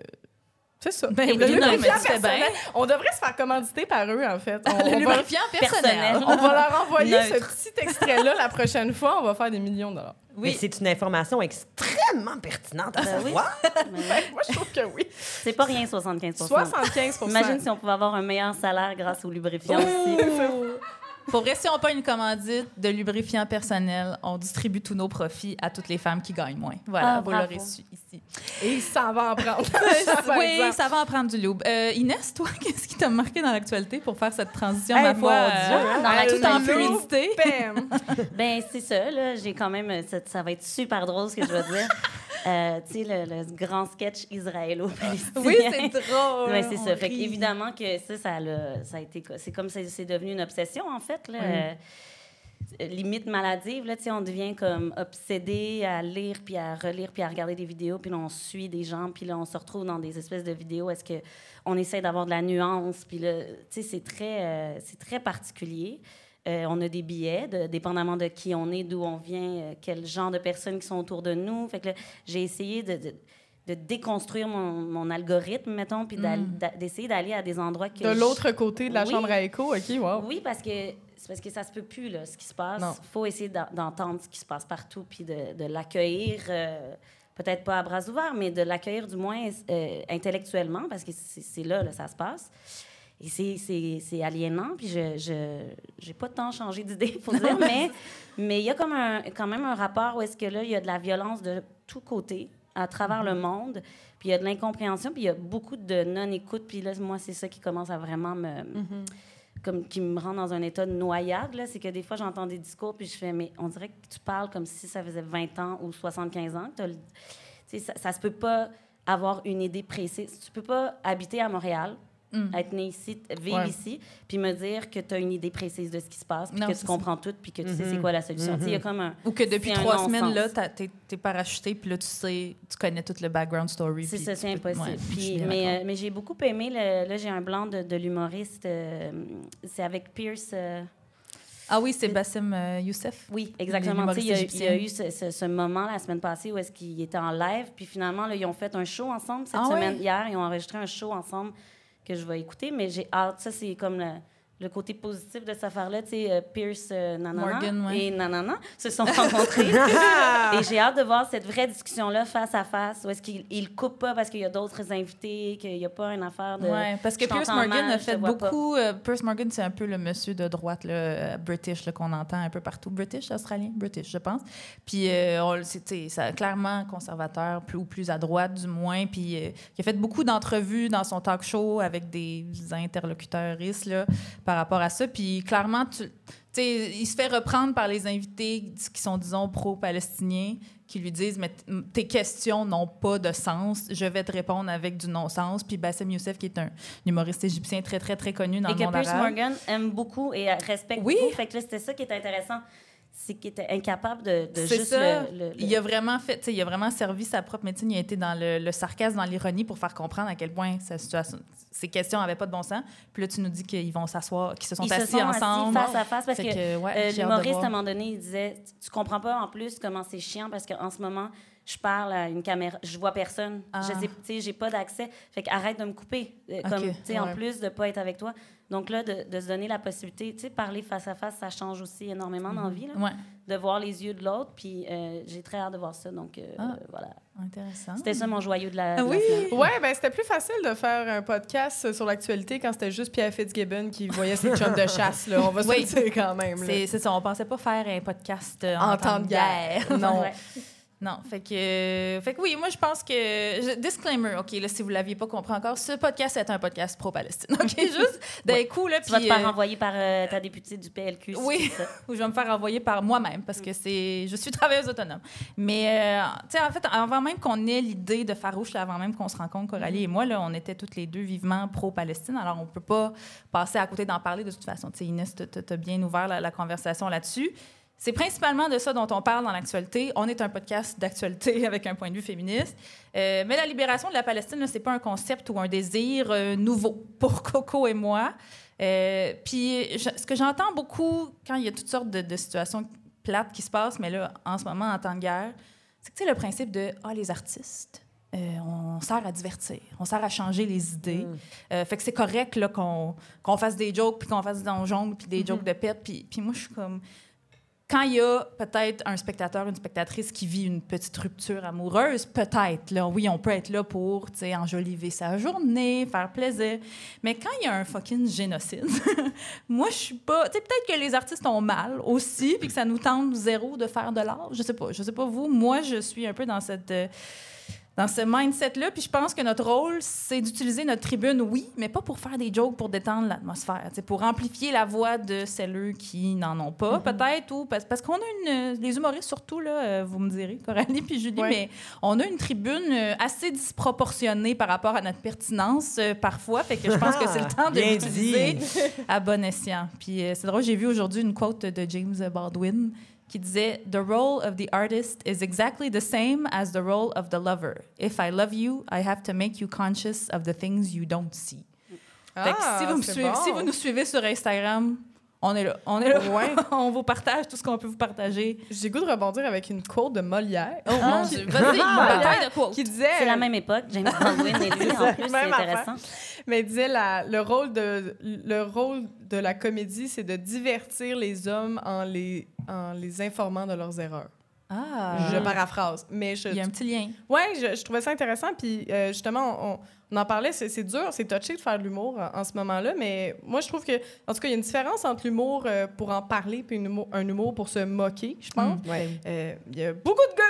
Speaker 2: c'est ça.
Speaker 1: Ben
Speaker 2: Le
Speaker 1: oui, non,
Speaker 2: lubrifiant
Speaker 1: bien.
Speaker 2: On devrait se faire commanditer par eux, en fait. On,
Speaker 1: Le
Speaker 2: on
Speaker 1: lubrifiant personnel.
Speaker 5: personnel.
Speaker 2: on va leur envoyer ce petit extrait-là la prochaine fois. On va faire des millions de dollars.
Speaker 4: Mais c'est une information extrêmement pertinente à
Speaker 5: Ben oui.
Speaker 4: savoir.
Speaker 5: Ouais.
Speaker 2: Moi, je trouve que oui.
Speaker 5: C'est pas rien, 75
Speaker 2: 75
Speaker 5: Imagine si on pouvait avoir un meilleur salaire grâce au lubrifiant aussi.
Speaker 1: Pour vrai, si on pas une commandite de lubrifiant personnel, on distribue tous nos profits à toutes les femmes qui gagnent moins. Voilà,
Speaker 5: Ah,
Speaker 1: vous l'aurez su ici.
Speaker 2: Et s'en va en prendre.
Speaker 1: oui, ça va en prendre du loup. Euh, Inès, toi, qu'est-ce qui t'a marqué dans l'actualité pour faire cette transition,
Speaker 4: Hey,
Speaker 1: ma foi,
Speaker 4: Dieu,
Speaker 1: euh?
Speaker 5: Dans
Speaker 2: Elle
Speaker 1: tout en fluidité?
Speaker 5: Ben, c'est ça, là. J'ai quand même. Ça, ça va être super drôle, ce que je vais dire. Euh, tu sais, le, le grand sketch israélo-palestinien.
Speaker 1: Oui, c'est drôle.
Speaker 5: Ouais, c'est ça. Fait évidemment que ça, ça, l'a- ça a été. C'est comme c'est c'est devenu une obsession, en fait. Là. Euh, limite maladive, là, on devient comme obsédé à lire, puis à relire, puis à regarder des vidéos, puis là, on suit des gens, puis là, on se retrouve dans des espèces de vidéos. Est-ce que on essaie d'avoir de la nuance, puis là, tu sais, c'est très, euh, c'est très particulier. Euh, on a des billets, de- dépendamment de qui on est, d'où on vient, euh, quel genre de personnes qui sont autour de nous. Fait que j'ai essayé de, de- de déconstruire mon, mon algorithme, mettons, puis d'a- d'essayer d'aller à des endroits que
Speaker 2: De
Speaker 5: je-
Speaker 2: l'autre côté de la
Speaker 5: Oui.
Speaker 2: chambre à écho, OK, wow.
Speaker 5: oui, parce que parce que ça se peut plus là, ce qui se passe.
Speaker 2: Non.
Speaker 5: faut essayer d'en- d'entendre ce qui se passe partout puis de, de l'accueillir. euh, Peut-être pas à bras ouverts, mais de l'accueillir du moins euh, intellectuellement, parce que c'est c'est là, là, ça se passe. Et c'est- c'est c'est aliénant, puis je je j'ai pas tant changé d'idée, faut dire, mais mais il y a comme un, quand même un rapport où est-ce que là, il y a de la violence de tous côtés, à travers le monde, puis il y a de l'incompréhension, puis il y a beaucoup de non-écoute, puis là, moi, c'est ça qui commence à vraiment me comme qui me rend dans un état de noyade, là, c'est que des fois, j'entends des discours, puis je fais, mais on dirait que tu parles comme si ça faisait 20 ans ou 75 ans. que le- ça, ça se peut pas avoir une idée précise. Tu peux pas habiter à Montréal, être né ici, t- vivre
Speaker 2: Ouais.
Speaker 5: ici, puis me dire que tu as une idée précise de ce qui se passe, puis
Speaker 1: Non,
Speaker 5: que tu
Speaker 1: ça.
Speaker 5: comprends tout, puis que tu sais c'est quoi la solution. Il y a comme un...
Speaker 1: Ou que depuis trois semaines, là, t'es t'es parachuté, puis là, tu sais, tu connais tout le background story.
Speaker 5: C'est ça, c'est impossible.
Speaker 1: ouais,
Speaker 5: Puis, mais euh, mais j'ai beaucoup aimé, le- là, j'ai un blanc de, de l'humoriste, euh, c'est avec Pierce... euh,
Speaker 1: Ah oui, c'est Bassim euh, Youssef.
Speaker 5: Oui, exactement. Il y, a- il y a
Speaker 1: égyptien.
Speaker 5: eu ce, ce- ce moment la semaine passée où est-ce qu'il était en live, puis finalement, là, ils ont fait un show ensemble cette
Speaker 1: Ah
Speaker 5: semaine. Hier, ils ont enregistré un show ensemble que je vais écouter, mais j'ai hâte. Ça, c'est comme le, le côté positif de cette affaire-là, tu sais, euh, Pierce euh, nanana
Speaker 1: Morgan, ouais.
Speaker 5: et Nanana se sont rencontrés. et j'ai hâte de voir cette vraie discussion-là face à face, où est-ce qu'ils ils coupent pas parce qu'il y a d'autres invités, qu'il n'y a pas une affaire de...
Speaker 1: Ouais, parce que Pierce Morgan
Speaker 5: mal,
Speaker 1: a fait beaucoup. euh, Pierce Morgan, c'est un peu le monsieur de droite, là, euh, British, là, qu'on entend un peu partout. British, australien, British, je pense. Puis, euh, le ça, clairement conservateur, plus ou plus à droite, du moins. Puis, euh, il a fait beaucoup d'entrevues dans son talk show avec des interlocuteurs là, par rapport à ça. Puis, clairement, tu. il se fait reprendre par les invités qui sont, disons, pro-palestiniens, qui lui disent Mais tes questions n'ont pas de sens, je vais te répondre avec du non-sens. Puis Bassem Youssef, qui est un humoriste égyptien très, très, très connu dans
Speaker 5: et
Speaker 1: le
Speaker 5: que
Speaker 1: monde
Speaker 5: Pierce
Speaker 1: arabe.
Speaker 5: Morgan aime beaucoup et respecte
Speaker 1: Oui.
Speaker 5: beaucoup. Fait que c'était ça qui était intéressant. C'est qu'il était incapable de, de
Speaker 1: C'est
Speaker 5: juste
Speaker 1: ça.
Speaker 5: le... le- le-
Speaker 1: Il a vraiment fait, il a vraiment servi sa propre médecine. Il a été dans le, le sarcasme, dans l'ironie pour faire comprendre à quel point sa situation, ses questions n'avaient pas de bon sens. Puis là, tu nous dis qu'ils vont s'asseoir, qu'ils se sont
Speaker 5: Ils
Speaker 1: assis
Speaker 5: se sont
Speaker 1: ensemble.
Speaker 5: assis face à face parce que,
Speaker 1: que, ouais,
Speaker 5: euh, l'humoriste, à un moment donné, il disait Tu comprends pas en plus comment c'est chiant parce qu'en ce moment, je parle à une caméra, je vois personne.
Speaker 1: Ah.
Speaker 5: Je sais, tu sais, j'ai pas d'accès. Fait que arrête de me couper. euh,
Speaker 1: Ok,
Speaker 5: Comme, tu sais, en plus de pas être avec toi. Donc là, de, de se donner la possibilité, tu sais, parler face à face, ça change aussi énormément dans la vie, là,
Speaker 1: Ouais,
Speaker 5: de voir les yeux de l'autre. Puis euh, j'ai très hâte de voir ça. Donc euh,
Speaker 1: Ah.
Speaker 5: voilà.
Speaker 1: intéressant.
Speaker 5: C'était ça mon joyau de la, de la
Speaker 1: oui!
Speaker 5: semaine.
Speaker 2: Ouais, ben c'était plus facile de faire un podcast sur l'actualité quand c'était juste Pierre Fitzgibbon qui voyait ses chums de chasse. Là. On va se
Speaker 1: Oui.
Speaker 2: le dire quand même.
Speaker 1: C'est ça, on pensait pas faire un podcast euh,
Speaker 2: En temps de guerre.
Speaker 1: Non.
Speaker 5: Ouais.
Speaker 1: Non, fait que, euh, fait que oui, moi je pense que. je- disclaimer, OK, là, si vous l'aviez pas compris encore, ce podcast est un podcast pro-Palestine. OK, juste d'un coup, là.
Speaker 5: Tu vas te faire
Speaker 1: euh,
Speaker 5: renvoyer par euh, ta députée du PLQ.
Speaker 1: Oui.
Speaker 5: ça.
Speaker 1: où je vais me faire envoyer par moi-même parce que c'est je suis travailleuse autonome. Mais euh, tu sais en fait avant même qu'on ait l'idée de Farouche, là, avant même qu'on se rencontre Coralie et moi là, on était toutes les deux vivement pro-Palestine. Alors on peut pas passer à côté d'en parler de toute façon. Tu sais Inès t'as- bien ouvert la, la conversation là-dessus. C'est principalement de ça dont on parle dans l'actualité. On est un podcast d'actualité avec un point de vue féministe. Euh, mais la libération de la Palestine, là, c'est pas un concept ou un désir euh, nouveau pour Coco et moi. Euh, puis je- ce que j'entends beaucoup quand il y a toutes sortes de, de situations plates qui se passent, mais là, en ce moment, en temps de guerre, c'est que le principe de ah, les artistes. euh, on sert à divertir, on sert à changer les idées. Euh, fait que c'est correct qu'on, qu'on fasse des jokes, puis qu'on fasse des donjons, puis des jokes de pète. Puis moi, je suis comme... Quand il y a peut-être un spectateur, une spectatrice qui vit une petite rupture amoureuse, peut-être, là, oui, on peut être là pour, enjoliver sa journée, faire plaisir. Mais quand il y a un fucking génocide, moi, je suis pas... Tu sais, peut-être que les artistes ont mal aussi, puis que ça nous tente zéro de faire de l'art. Je sais pas. Je sais pas vous. Moi, je suis un peu dans cette... euh, dans ce mindset-là. Puis je pense que notre rôle, c'est d'utiliser notre tribune, oui, mais pas pour faire des jokes pour détendre l'atmosphère. C'est pour amplifier la voix de celles qui n'en ont pas, peut-être, ou parce, parce qu'on a une. Les humoristes, surtout, là, euh, vous me direz, Coralie puis Julie,
Speaker 2: Ouais.
Speaker 1: mais on a une tribune euh, assez disproportionnée par rapport à notre pertinence euh, parfois. Fait que je pense que c'est le temps de l'utiliser à bon escient. Puis euh, c'est drôle, j'ai vu aujourd'hui une quote de James Baldwin qui disait The role of the artist is exactly the same as the role of the lover. If I love you, I have to make you conscious of the things you don't see. Fait que
Speaker 2: Ah,
Speaker 1: si, vous me
Speaker 2: c'est
Speaker 1: suivez,
Speaker 2: bon.
Speaker 1: si vous nous suivez sur Instagram, on est là. On est là.
Speaker 2: Ouais.
Speaker 1: on vous partage tout ce qu'on peut vous partager.
Speaker 2: J'ai goût de rebondir avec une quote de Molière.
Speaker 1: Oh mon Dieu. Vas-y,
Speaker 2: Ah,
Speaker 1: bataille de quote.
Speaker 2: qui disait
Speaker 5: C'est la même époque, James Baldwin et lui, en plus, c'est
Speaker 2: affaire. Mais il disait la, le rôle de le rôle de la comédie c'est de divertir les hommes en les en les informant de leurs erreurs.
Speaker 1: Ah.
Speaker 2: Je paraphrase, mais je
Speaker 1: Il y a un petit lien.
Speaker 2: Ouais, je, je trouvais ça intéressant. Puis euh, justement, on, on en parlait, c'est dur, c'est touché de faire de l'humour en, en ce moment-là, mais moi, je trouve que, en tout cas, il y a une différence entre l'humour euh, pour en parler puis un humour, pour se moquer, je pense.
Speaker 4: Ouais.
Speaker 2: Euh, Il y a beaucoup de gars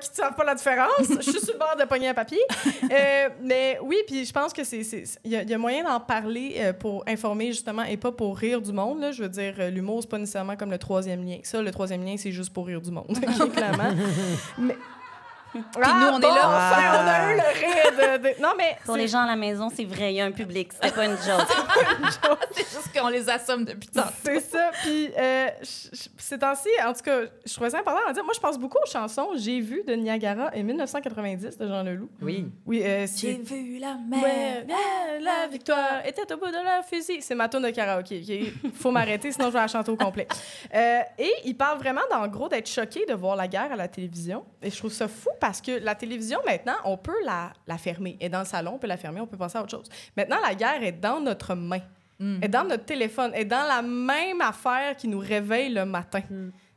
Speaker 2: qui ne savent pas la différence. je suis sur le bord de pogner un papier. Euh, mais oui, puis je pense que c'est il y, a- il y a moyen d'en parler euh, pour informer justement et pas pour rire du monde. Là. Je veux dire, euh, l'humour c'est pas nécessairement comme le troisième lien. Ça, le troisième lien, c'est juste pour rire du monde, clairement. mais
Speaker 1: nous, on est là.
Speaker 2: enfin, on a eu le rire de, de- Non, mais
Speaker 5: Pour
Speaker 2: c'est-
Speaker 5: les gens à la maison, c'est vrai, il y a un public, c'était pas une joke.
Speaker 1: C'est juste qu'on les assomme depuis tantôt.
Speaker 2: C'est ça. Puis, euh, ces temps-ci, en tout cas, je trouvais ça important à dire. Moi, je pense beaucoup aux chansons J'ai vu de Niagara en 1990 de Jean Leloup.
Speaker 4: Oui.
Speaker 2: Oui, euh,
Speaker 1: J'ai
Speaker 2: c'est.
Speaker 1: vu la
Speaker 2: Ouais, euh, la victoire était au bout de leur fusil. C'est ma tune de karaoké. Il faut m'arrêter, sinon je vais la chanter au complet. Euh, et il parle vraiment, en gros, d'être choqué de voir la guerre à la télévision. Et je trouve ça fou parce que la télévision, maintenant, on peut la, la fermer. Et dans le salon, on peut la fermer, on peut passer à autre chose. Maintenant, la guerre est dans notre main. est dans notre téléphone, est dans la même affaire qui nous réveille le matin.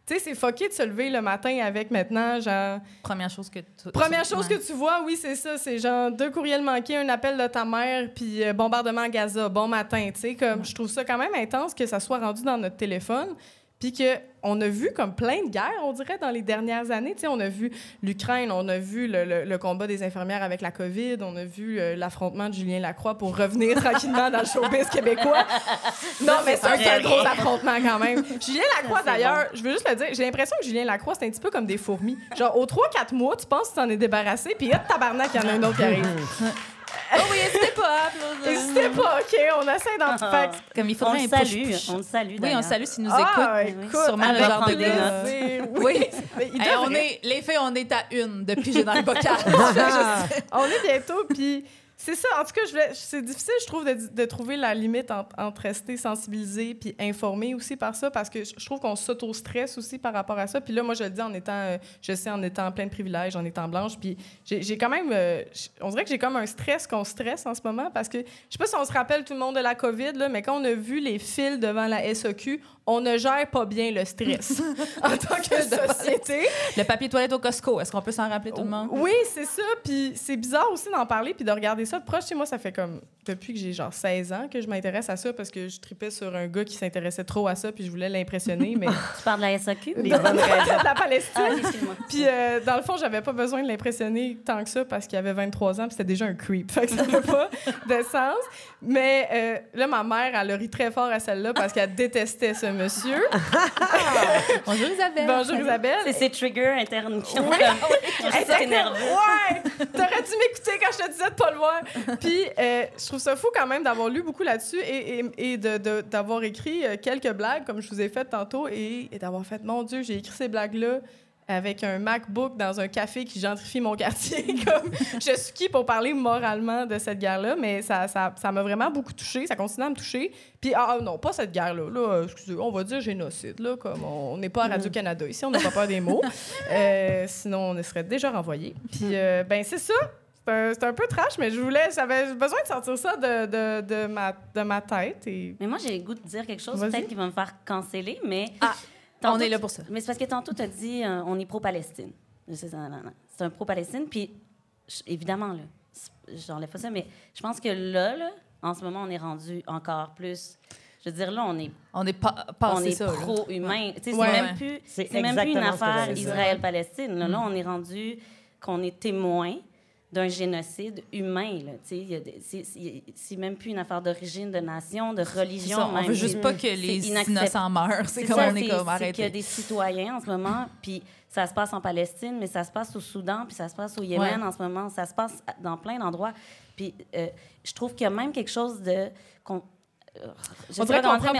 Speaker 2: Tu sais, c'est fucké de se lever le matin avec maintenant, genre.
Speaker 1: Première chose que tu.
Speaker 2: Première chose que tu vois, oui, c'est ça. C'est genre deux courriels manqués, un appel de ta mère, puis euh, bombardement à Gaza. Bon matin, tu sais. Comme, je trouve ça quand même intense que ça soit rendu dans notre téléphone. Puis qu'on a vu comme plein de guerres, on dirait, dans les dernières années. Tu sais, on a vu l'Ukraine, on a vu le, le- le combat des infirmières avec la COVID, on a vu euh, l'affrontement de Julien Lacroix pour revenir tranquillement dans le showbiz québécois. Non, mais c'est un, gros affrontement quand même. Julien Lacroix, d'ailleurs, je veux juste le dire, j'ai l'impression que Julien Lacroix, c'est un petit peu comme des fourmis. Genre, aux 3-4 mois, tu penses que tu t'en es débarrassé, puis hop, tabarnak, il y en a un autre qui arrive.
Speaker 1: Oh oui, n'hésitez pas à applaudir.
Speaker 2: N'hésitez pas, OK? On essaie d'en faire.
Speaker 1: Comme il
Speaker 5: On
Speaker 1: faudrait
Speaker 5: le
Speaker 1: un push,
Speaker 5: salue,
Speaker 1: push.
Speaker 5: on le salue.
Speaker 1: Oui, on le salue s'il nous
Speaker 2: Ah,
Speaker 1: écoute.
Speaker 2: écoute,
Speaker 1: Sûrement le genre de gars. Oui.
Speaker 2: Mais il
Speaker 1: Hey, on est, les filles, on est à une de piger dans le bocal.
Speaker 2: On est bientôt, puis c'est ça. En tout cas, c'est difficile, je trouve, de, trouver la limite entre, rester sensibilisé puis informé aussi par ça, parce que je trouve qu'on s'auto-stresse aussi par rapport à ça. Puis là, moi, je le dis en étant, euh, je sais, en étant plein de privilèges, en étant blanche, puis j'ai quand même, euh, on dirait que j'ai comme un stress qu'on stresse en ce moment, parce que je sais pas si on se rappelle tout le monde de la COVID, mais quand on a vu les fils devant la SOQ, on ne gère pas bien le stress en tant que société.
Speaker 1: le papier toilette au Costco, est-ce qu'on peut s'en rappeler tout le monde?
Speaker 2: Oui, c'est ça. Puis c'est bizarre aussi d'en parler puis de regarder ça de proche. Chez moi, ça fait comme depuis que j'ai genre 16 ans que je m'intéresse à ça parce que je tripais sur un gars qui s'intéressait trop à ça puis je voulais l'impressionner, mais
Speaker 5: Tu parles de la SAQ?
Speaker 4: Les bonnes
Speaker 2: de la Palestine.
Speaker 5: Ah, excuse-moi.
Speaker 2: Puis euh, dans le fond, j'avais pas besoin de l'impressionner tant que ça parce qu'il avait 23 ans puis c'était déjà un creep. Fait que ça n'avait pas de sens. Mais euh, là, ma mère, elle a ri très fort à celle-là parce qu'elle détestait ce monsieur.
Speaker 1: Bonjour Isabelle.
Speaker 2: Bonjour Isabelle.
Speaker 5: C'est ces triggers internes qui ont
Speaker 2: Oui.
Speaker 5: comme-
Speaker 2: Hey,
Speaker 5: énervés.
Speaker 2: Ouais! T'aurais dû m'écouter quand je te disais de pas le voir. Puis, euh, je trouve ça fou quand même d'avoir lu beaucoup là-dessus et, et, et de- de- d'avoir écrit euh, quelques blagues, comme je vous ai fait tantôt, et, et d'avoir fait, mon Dieu, j'ai écrit ces blagues-là avec un MacBook dans un café qui gentrifie mon quartier. comme, je suis qui pour parler moralement de cette guerre-là, mais ça ça ça m'a vraiment beaucoup touché, ça continue à me toucher. Puis, ah non, pas cette guerre-là, là, excusez, on va dire génocide, là, comme on n'est pas à Radio-Canada ici, on n'a pas peur des mots. Euh, sinon, on serait déjà renvoyé. Puis, euh, ben, c'est ça. C'est un, peu trash, mais je voulais, j'avais besoin de sortir ça de, de, de, ma, de ma tête. Et...
Speaker 5: Mais moi, j'ai le goût de dire quelque chose, peut-être qui va me faire canceller, mais.
Speaker 1: Ah, on est là pour ça.
Speaker 5: Mais c'est parce que tantôt, tu as dit euh, on est pro-Palestine. C'est un pro-Palestine, puis évidemment, là, j'enlève pas ça, mais je pense que là, là, en ce moment, on est rendu encore plus. Je veux dire, là, on est,
Speaker 1: On est pas
Speaker 5: on est pro-humain.
Speaker 2: Ouais.
Speaker 5: C'est
Speaker 1: Ouais.
Speaker 5: même plus, même plus une affaire. Israël-Palestine. Là, Là, on est rendu qu'on est témoin d'un génocide humain. C'est- même plus une affaire d'origine, de nation, de religion.
Speaker 1: ça, on
Speaker 5: même.
Speaker 1: veut juste pas que les innocents meurent. C'est comme
Speaker 5: ça,
Speaker 1: on est
Speaker 5: c'est-
Speaker 1: comme
Speaker 5: c'est qu'il y a
Speaker 1: arrêté.
Speaker 5: des citoyens en ce moment, puis ça se passe en Palestine, mais ça se passe au Soudan, puis ça se passe au Yémen
Speaker 1: Ouais.
Speaker 5: en ce moment, ça se passe dans plein d'endroits. Puis euh, je trouve qu'il y a même quelque chose de... qu'on- euh, je
Speaker 2: On dirait qu'on
Speaker 5: on perd,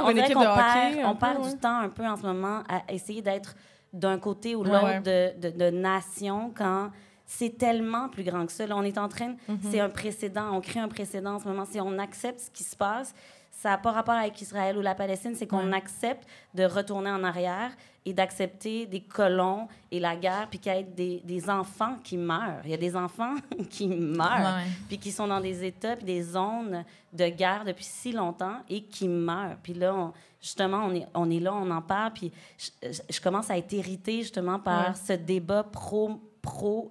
Speaker 5: on perd
Speaker 2: ouais.
Speaker 5: du temps un peu en ce moment à essayer d'être d'un côté ou l'autre
Speaker 2: ouais.
Speaker 5: de, de, de nation quand c'est tellement plus grand que ça. Là, on est en train,
Speaker 2: Mm-hmm.
Speaker 5: c'est un précédent, on crée un précédent en ce moment. Si on accepte ce qui se passe, ça n'a pas rapport avec Israël ou la Palestine, c'est qu'on accepte de retourner en arrière et d'accepter des colons et la guerre, puis qu'il y ait des, des enfants qui meurent. Il y a des enfants qui meurent, puis qui sont dans des états, puis des zones de guerre depuis si longtemps et qui meurent. Puis là, on- justement, on est, on est là, on en parle, puis je, je- je commence à être irritée justement par
Speaker 2: Ouais.
Speaker 5: ce débat pro pro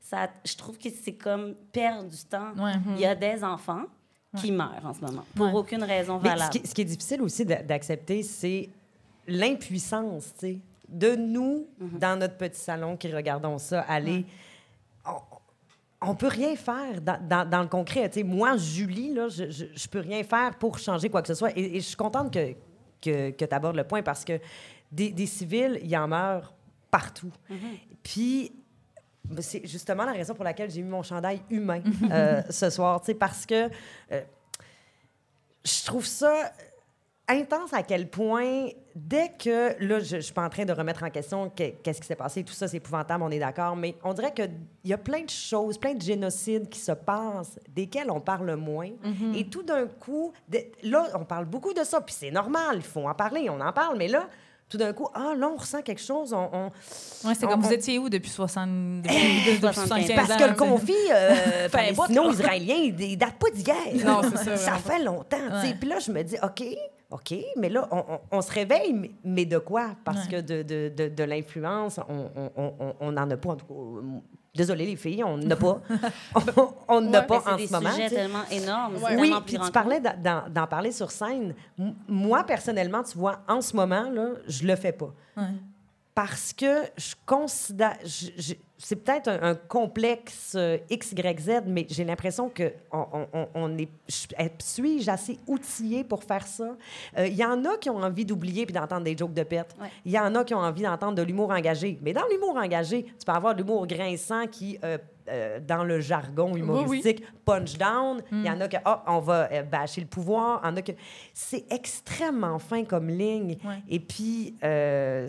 Speaker 5: ça je trouve que c'est comme perdre du temps
Speaker 1: Ouais.
Speaker 5: il y a des enfants qui meurent en ce moment pour
Speaker 1: Ouais.
Speaker 5: aucune raison
Speaker 4: Mais ce
Speaker 5: valable
Speaker 4: qui, ce qui est difficile aussi d'a- d'accepter, c'est l'impuissance, tu sais, de nous,
Speaker 5: Mhm.
Speaker 4: dans notre petit salon qui regardons ça aller. On, on peut rien faire dans, dans- dans le concret. Tu sais, moi, Julie, là, je, je, je peux rien faire pour changer quoi que ce soit. Et, et je suis contente que, que, que tu abordes le point parce que des, des civils, il y en meurt partout.
Speaker 5: Mhm.
Speaker 4: Puis, c'est justement la raison pour laquelle j'ai mis mon chandail humain euh, ce soir, tu parce que euh, je trouve ça intense à quel point, dès que, là, je ne suis pas en train de remettre en question que- qu'est-ce qui s'est passé, tout ça, c'est épouvantable, on est d'accord, mais on dirait qu'il y a plein de choses, plein de génocides qui se passent, desquels on parle moins. Et tout d'un coup, de- là, on parle beaucoup de ça, puis c'est normal, il faut en parler, on en parle, mais là, tout d'un coup, ah, là, on ressent quelque chose. On, on-
Speaker 1: Ouais, c'est comme
Speaker 4: on-
Speaker 1: vous étiez où depuis 60 depuis, depuis 75
Speaker 4: Parce
Speaker 1: ans,
Speaker 4: que le conflit euh,
Speaker 1: pas
Speaker 4: palestino-israélien, il il date pas d'hier.
Speaker 2: Non, c'est ça,
Speaker 4: Ça fait longtemps.
Speaker 1: Ouais.
Speaker 4: Puis là, je me dis, OK, OK, mais là, on, on- se réveille, mais, de quoi? Parce
Speaker 1: Ouais.
Speaker 4: que de, de, de, de l'influence, on on- on- on- on n'en a pas. En tout cas, euh, désolé les filles, on n'en a pas. on- on n'en a
Speaker 2: Ouais,
Speaker 4: pas en
Speaker 5: c'est
Speaker 4: ce
Speaker 5: des
Speaker 4: moment. sais.
Speaker 5: tellement énormes. c'est
Speaker 2: Ouais.
Speaker 4: Oui, puis tu parlais d'en- parler sur scène. M- moi, personnellement, tu vois, en ce moment, là, je le fais pas.
Speaker 1: Ouais.
Speaker 4: Parce que je considère... c'est peut-être un, un complexe euh, X, Y, Z, mais j'ai l'impression que on, on- on- est... je- Suis-je assez outillée pour faire ça? Euh, Il y en a qui ont envie d'oublier puis d'entendre des jokes de pète.
Speaker 5: Ouais.
Speaker 4: Il y en a qui ont envie d'entendre de l'humour engagé. Mais dans l'humour engagé, tu peux avoir de l'humour grinçant qui, euh, euh, dans le jargon humoristique, punch down. Il y en a que, ah, on va euh, bâcher le pouvoir. Il y en a que... C'est extrêmement fin comme ligne.
Speaker 1: Ouais.
Speaker 4: Et puis, euh,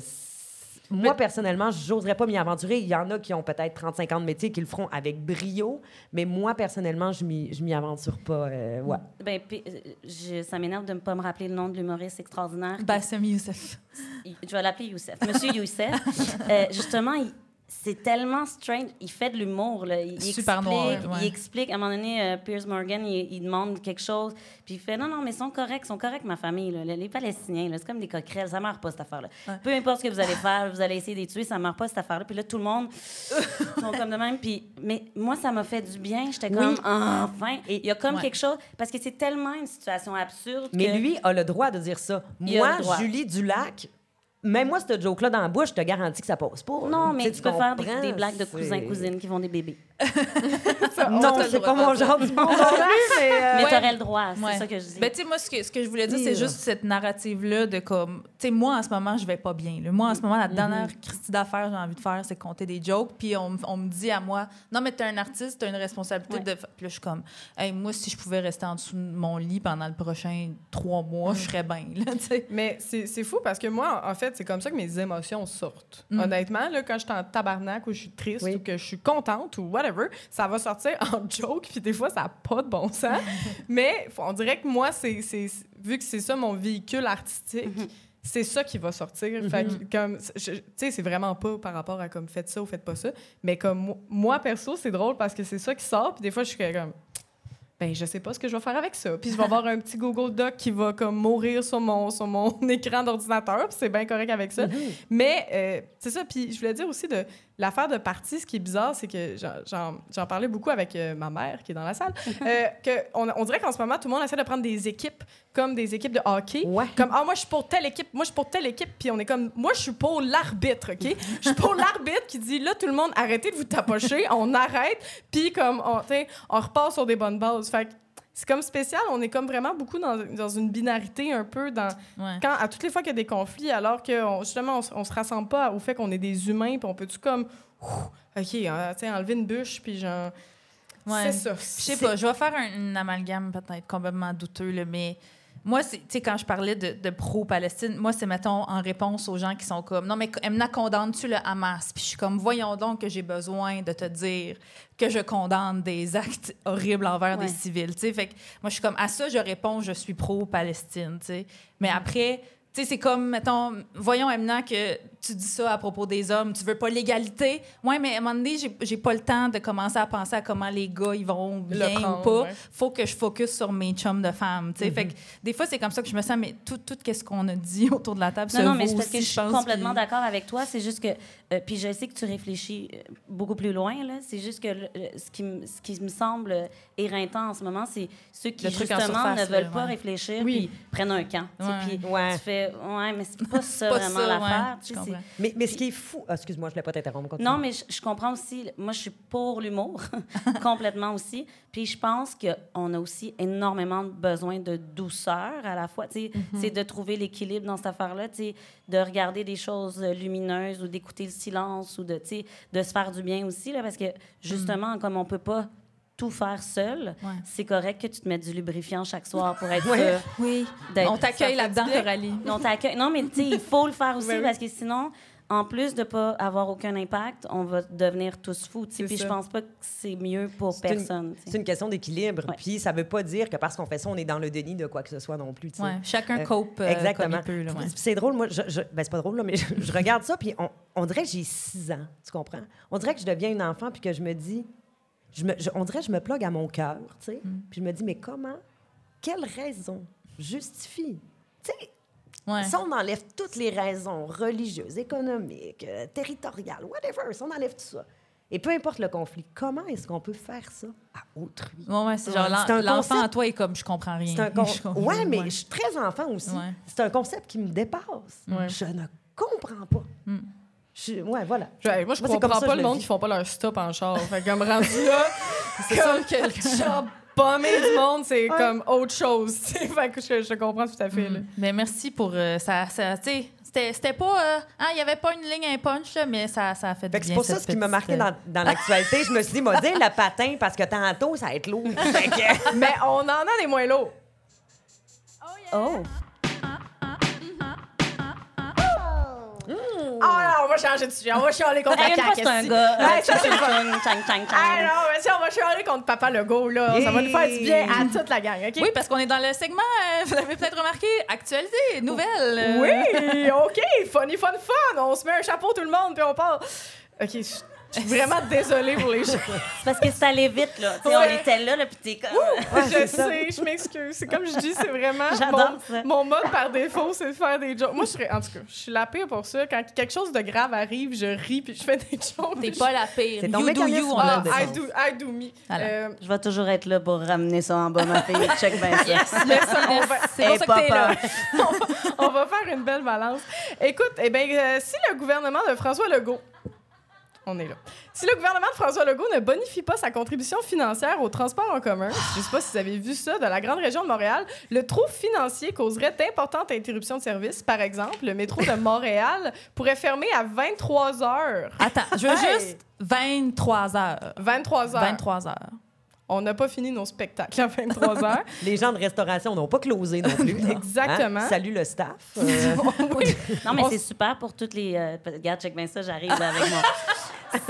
Speaker 4: moi,
Speaker 1: Mais-
Speaker 4: personnellement, je n'oserais pas m'y aventurer. Il y en a qui ont peut-être 35 ans de métier qui le feront avec brio. Mais moi, personnellement, je m'y je m'y aventure pas. euh, ouais.
Speaker 5: Ben, puis, euh, je- ça m'énerve de ne pas me rappeler le nom de l'humoriste extraordinaire.
Speaker 1: Bassem Youssef.
Speaker 5: Je vais l'appeler Youssef. Monsieur Youssef. Euh, justement, il- c'est tellement strange. Il fait de l'humour. là. Il,
Speaker 1: Super
Speaker 5: explique,
Speaker 1: noir, ouais.
Speaker 5: il explique. À un moment donné, euh, Piers Morgan, il, il demande quelque chose. Puis il fait Non, non, mais ils sont corrects. Ils sont corrects, ma famille. là. Les, les Palestiniens, là, c'est comme des coquerelles. Ça meurt pas, cette affaire-là. Peu importe ce que vous allez faire, vous allez essayer de les tuer, ça meurt pas, cette affaire-là. Puis là, tout le monde sont comme de même. Puis, mais moi, ça m'a fait du bien. J'étais comme Enfin. Et il y a comme
Speaker 1: Ouais.
Speaker 5: quelque chose. Parce que c'est tellement une situation absurde.
Speaker 4: Mais
Speaker 5: que-
Speaker 4: lui a le droit de dire ça. Moi. Julie Dulac, même moi, cette joke-là dans la bouche, je te garantis que ça passe pas.
Speaker 5: Non, mais
Speaker 4: sais,
Speaker 5: tu peux faire des, des blagues de cousins-cousines qui vont des bébés.
Speaker 4: Non, c'est pas mon genre du monde non plus, mais... euh,
Speaker 5: Mais t'aurais le droit, c'est
Speaker 1: Ouais.
Speaker 5: ça que je dis.
Speaker 1: Ben, tu sais, moi, ce que, ce que je voulais dire, c'est juste cette narrative-là de comme. Tu sais, moi, en ce moment, je vais pas bien. là. Moi, en ce moment, la dernière Christie d'affaires que j'ai envie de faire, c'est compter des jokes. Puis on, me dit à moi, non, mais t'es un artiste, t'as une responsabilité
Speaker 5: Ouais.
Speaker 1: de. Puis là, je suis comme, hey, moi, si je pouvais rester en dessous de mon lit pendant le prochain trois mois, je serais bien, là, tu sais.
Speaker 2: Mais c'est c'est fou parce que moi, en fait, c'est comme ça que mes émotions sortent.
Speaker 1: Mm.
Speaker 2: Honnêtement, là, quand je suis en tabarnak ou je suis triste
Speaker 4: Oui.
Speaker 2: ou que je suis contente ou whatever, ça va sortir en joke, puis des fois, ça n'a pas de bon sens. Mais on dirait que moi, c'est vu que c'est ça mon véhicule artistique, c'est ça qui va sortir. Fait que, comme, tu sais, c'est vraiment pas par rapport à comme faites ça ou faites pas ça. Mais comme mo- moi, perso, c'est drôle parce que c'est ça qui sort, puis des fois, je suis comme ben je sais pas ce que je vais faire avec ça. Puis je vais avoir un petit Google Doc qui va comme mourir sur mon sur mon écran d'ordinateur, puis c'est bien correct avec ça. Mais euh, c'est ça. Puis je voulais dire aussi de l'affaire de partie. Ce qui est bizarre, c'est que j'en- parlais beaucoup avec euh, ma mère qui est dans la salle. euh, que on, on dirait qu'en ce moment tout le monde essaie de prendre des équipes comme des équipes de hockey.
Speaker 4: Ouais.
Speaker 2: Comme ah moi je suis pour telle équipe, moi je suis pour telle équipe, puis on est comme moi je suis pour l'arbitre, ok? Je suis pour l'arbitre qui dit là tout le monde arrêtez de vous tapocher, on arrête, puis comme on, on repart sur des bonnes bases. Fait c'est comme spécial, on est comme vraiment beaucoup dans, dans une binarité un peu dans
Speaker 1: Ouais.
Speaker 2: quand à toutes les fois qu'il y a des conflits, alors que on- justement on, se rassemble pas au fait qu'on est des humains, puis on peut tu comme ok, sais, enlever une bûche, puis genre
Speaker 1: Ouais.
Speaker 2: c'est ça.
Speaker 1: Je sais pas, je vais faire un, un amalgame peut-être complètement douteux, là, mais moi, tu sais, quand je parlais de, de pro-Palestine, moi, c'est, mettons, en réponse aux gens qui sont comme, non, mais Emna, condamnes-tu le Hamas? Puis je suis comme, voyons donc que j'ai besoin de te dire que je condamne des actes horribles envers
Speaker 5: Ouais.
Speaker 1: des civils, tu sais. Fait que moi, je suis comme, à ça, je réponds, je suis pro-Palestine, tu sais. Mais après... Tu sais, c'est comme, mettons, voyons, Emna, que tu dis ça à propos des hommes, tu veux pas l'égalité. Ouais, mais à un moment donné, j'ai- j'ai pas le temps de commencer à penser à comment les gars, ils vont bien
Speaker 2: prendre,
Speaker 1: ou pas.
Speaker 2: ouais.
Speaker 1: Faut que je focus sur mes chums de femmes, tu sais. Fait que des fois, c'est comme ça que je me sens, mais tout, tout ce qu'on a dit autour de la table,
Speaker 5: Non,
Speaker 1: se
Speaker 5: non, mais c'est parce que je suis complètement
Speaker 1: puis-
Speaker 5: d'accord avec toi. C'est juste que. euh, puis je sais que tu réfléchis euh, beaucoup plus loin, là. C'est juste que le- ce, qui me, ce qui me semble éreintant en ce moment, c'est ceux qui, justement,
Speaker 1: surface,
Speaker 5: ne veulent
Speaker 1: là,
Speaker 5: pas
Speaker 1: ouais.
Speaker 5: réfléchir
Speaker 2: Oui.
Speaker 5: puis prennent un camp. Puis
Speaker 4: Ouais.
Speaker 5: tu fais. Ouais, mais c'est pas ça
Speaker 1: Pas
Speaker 5: vraiment
Speaker 1: ça,
Speaker 5: l'affaire.
Speaker 1: Comprends.
Speaker 4: Mais, mais ce qui est fou... Ah, excuse-moi, je voulais pas t'interrompre.
Speaker 5: Non, mais je, je comprends aussi. Moi, je suis pour l'humour, complètement aussi. Puis je pense qu'on a aussi énormément besoin de douceur à la fois. Sais, C'est de trouver l'équilibre dans cette affaire-là, de regarder des choses lumineuses ou d'écouter le silence ou de, de se faire du bien aussi. Là, parce que justement, comme on peut pas tout faire seul,
Speaker 1: Ouais.
Speaker 5: c'est correct que tu te mettes du lubrifiant chaque soir pour être
Speaker 1: Oui.
Speaker 5: d'être-
Speaker 1: On t'accueille là-dedans. Coralie.
Speaker 5: non, t'accueilles. Non, mais tu sais, il faut le faire aussi
Speaker 2: Oui, oui.
Speaker 5: parce que sinon, en plus de pas avoir aucun impact, on va devenir tous fous. tu sais.
Speaker 2: C'est
Speaker 5: Puis je pense pas que c'est mieux pour personne.
Speaker 4: C'est une question d'équilibre.
Speaker 5: Ouais.
Speaker 4: Puis ça veut pas dire que parce qu'on fait ça, on est dans le déni de quoi que ce soit non plus.
Speaker 1: Ouais, chacun
Speaker 4: Euh,
Speaker 1: cope euh,
Speaker 4: Exactement.
Speaker 1: ouais.
Speaker 4: C'est drôle, moi, je, je- ben, c'est pas drôle, là, mais je, je regarde ça, puis on, on dirait que j'ai 6 ans, tu comprends? On dirait que je deviens une enfant, puis que je me dis, je me, je- on dirait que je me plug à mon cœur, tu sais,
Speaker 1: Mm.
Speaker 4: puis je me dis, mais comment, quelle raison justifie? Tu sais,
Speaker 1: Ouais.
Speaker 4: si on enlève toutes les raisons religieuses, économiques, euh, territoriales, whatever, si on enlève tout ça, et peu importe le conflit, comment est-ce qu'on peut faire ça à autrui?
Speaker 1: Ouais, ouais, c'est genre l'enfant en toi est comme je comprends rien.
Speaker 4: Con-
Speaker 1: comprends-
Speaker 4: ouais, mais je suis très enfant aussi. C'est un concept qui me dépasse. Je ne comprends pas.
Speaker 1: Mm.
Speaker 4: Je- ouais, voilà.
Speaker 2: Moi, je
Speaker 4: Moi, c'est
Speaker 2: comprends
Speaker 4: comme ça,
Speaker 2: pas
Speaker 4: je
Speaker 2: le
Speaker 4: le
Speaker 2: monde
Speaker 4: vis.
Speaker 2: qui font pas leur stop en char. Fait que comme rendu là, comme genre bomber du monde, c'est comme autre chose. Fait que je, je comprends tout à fait. là.
Speaker 1: Mais merci pour euh, ça. ça tu sais, c'était c'était pas. euh, hein, il y avait pas une ligne, un punch, là, mais ça, ça a fait du
Speaker 4: Fait que c'est pour ça ce qui m'a marqué
Speaker 1: euh,
Speaker 4: dans, dans l'actualité. Je me suis dit, m'a dit le patin parce que tantôt, ça va être lourd. Fait que-
Speaker 2: Mais on en a des moins lourds.
Speaker 5: Oh!
Speaker 2: Ah non, on va changer de sujet. On va chialer contre la CAQ.
Speaker 5: c'est un gars.
Speaker 2: Ah non, mais si on va chialer contre Papa Legault, là, ça va nous faire du bien à toute la gang, OK?
Speaker 1: Oui, parce qu'on est dans le segment, euh, vous l'avez peut-être remarqué, actualité, nouvelles. euh,
Speaker 2: Oui, OK, funny, fun, fun. On se met un chapeau tout le monde, puis on part. OK, je je suis vraiment désolée pour les gens.
Speaker 5: C'est parce que c'est allé vite, là.
Speaker 2: Ouais.
Speaker 5: On était là, là, puis t'es comme...
Speaker 4: Ouais,
Speaker 2: je
Speaker 4: ça.
Speaker 2: sais, je m'excuse. C'est comme je dis, c'est vraiment
Speaker 5: J'adore
Speaker 2: mon,
Speaker 5: ça.
Speaker 2: mon mode par défaut, c'est de faire des jokes. Moi, je serais, en tout cas, je suis la pire pour ça. Quand quelque chose de grave arrive, je ris puis je fais des jokes.
Speaker 1: T'es
Speaker 2: Je-
Speaker 1: pas la pire. You do you, on
Speaker 2: Ah. I do, I do me.
Speaker 1: Voilà.
Speaker 2: Euh,
Speaker 5: Je vais toujours être là pour ramener ça en bas, ma fille. Check bien ça.
Speaker 2: ça, va-
Speaker 1: C'est pour ça que t'es
Speaker 5: papa.
Speaker 1: là.
Speaker 2: on va faire une belle balance. Écoute, eh ben, euh, si le gouvernement de François Legault. On est là. Si le gouvernement de François Legault ne bonifie pas sa contribution financière au transport en commun, je ne sais pas si vous avez vu ça, de la grande région de Montréal, le trou financier causerait d'importantes interruptions de service. Par exemple, le métro de Montréal pourrait fermer à 23 heures.
Speaker 1: Attends, je veux
Speaker 2: Hey!
Speaker 1: juste 23 heures.
Speaker 2: 23 heures.
Speaker 1: 23 heures.
Speaker 2: On n'a pas fini nos spectacles à 23 heures.
Speaker 4: Les gens de restauration n'ont pas closé non plus. là.
Speaker 2: Exactement.
Speaker 4: Hein? Salut le staff. Euh,
Speaker 5: Non, mais
Speaker 2: On
Speaker 5: c'est super pour toutes les. euh, regarde, check bien ça, j'arrive là avec moi.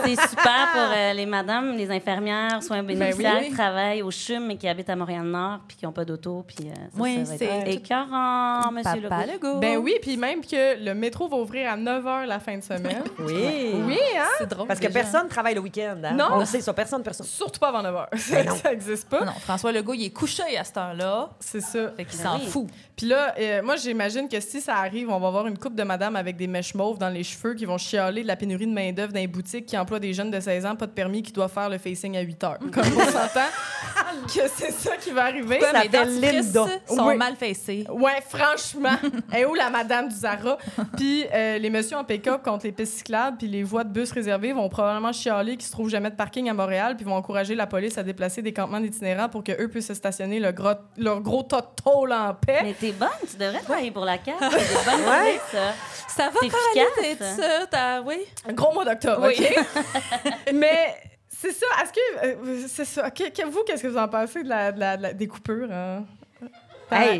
Speaker 5: C'est super pour euh, les madames, les infirmières, soins bénéficiaires
Speaker 1: oui.
Speaker 5: qui travaillent au CHUM mais qui habitent à Montréal-Nord puis qui n'ont pas d'auto. Puis euh, ça,
Speaker 1: Oui,
Speaker 5: ça
Speaker 1: c'est-
Speaker 5: écœurant, monsieur
Speaker 1: Papa
Speaker 5: Legault.
Speaker 1: Legault.
Speaker 2: ben oui, puis même que le métro va ouvrir à 9 h la fin de semaine.
Speaker 4: oui.
Speaker 2: oui, hein?
Speaker 1: C'est drôle.
Speaker 4: Parce que
Speaker 1: déjà.
Speaker 4: personne travaille le week-end. hein?
Speaker 2: Non.
Speaker 4: On le sait ça. Personne, personne.
Speaker 2: Surtout pas avant 9 h.
Speaker 4: Ben
Speaker 2: ça n'existe pas.
Speaker 1: Non, François Legault, il est couché à cette heure-là.
Speaker 2: C'est ça.
Speaker 1: Fait qu'il
Speaker 5: Ben
Speaker 1: s'en
Speaker 5: oui.
Speaker 1: fout.
Speaker 2: Puis là, euh, moi, j'imagine que si ça arrive, on va avoir une coupe de madame avec des mèches mauves dans les cheveux qui vont chialer de la pénurie de main-d'œuvre dans les boutiques qui emploient des jeunes de 16 ans, pas de permis, qui doivent faire le facing à 8 heures. Comme on s'entend que c'est ça qui va arriver.
Speaker 4: Ça
Speaker 1: les
Speaker 4: Linda.
Speaker 1: sont
Speaker 2: Oui.
Speaker 1: mal fessés.
Speaker 2: Ouais, franchement. Et où la madame du Zara? Puis euh, les messieurs en pick-up contre les pistes cyclables puis les voies de bus réservées vont probablement chialer qu'ils se trouvent jamais de parking à Montréal puis vont encourager la police à déplacer des campements d'itinérants pour qu'eux puissent se stationner le gros, leur gros en paix.
Speaker 5: Mais t'es bonne, tu devrais travailler pour la des bonnes
Speaker 4: Ouais.
Speaker 5: ça.
Speaker 1: Ça va,
Speaker 5: C'est
Speaker 1: Coralie,
Speaker 5: efficace.
Speaker 1: t'es ça? T'as- Oui.
Speaker 2: Un gros mois d'octobre,
Speaker 1: Oui.
Speaker 2: OK? Mais c'est ça. Est-ce que. euh, c'est ça. Que- que- vous, qu'est-ce que vous en pensez de la, de la- de la- des coupures? Hein?
Speaker 4: Hey.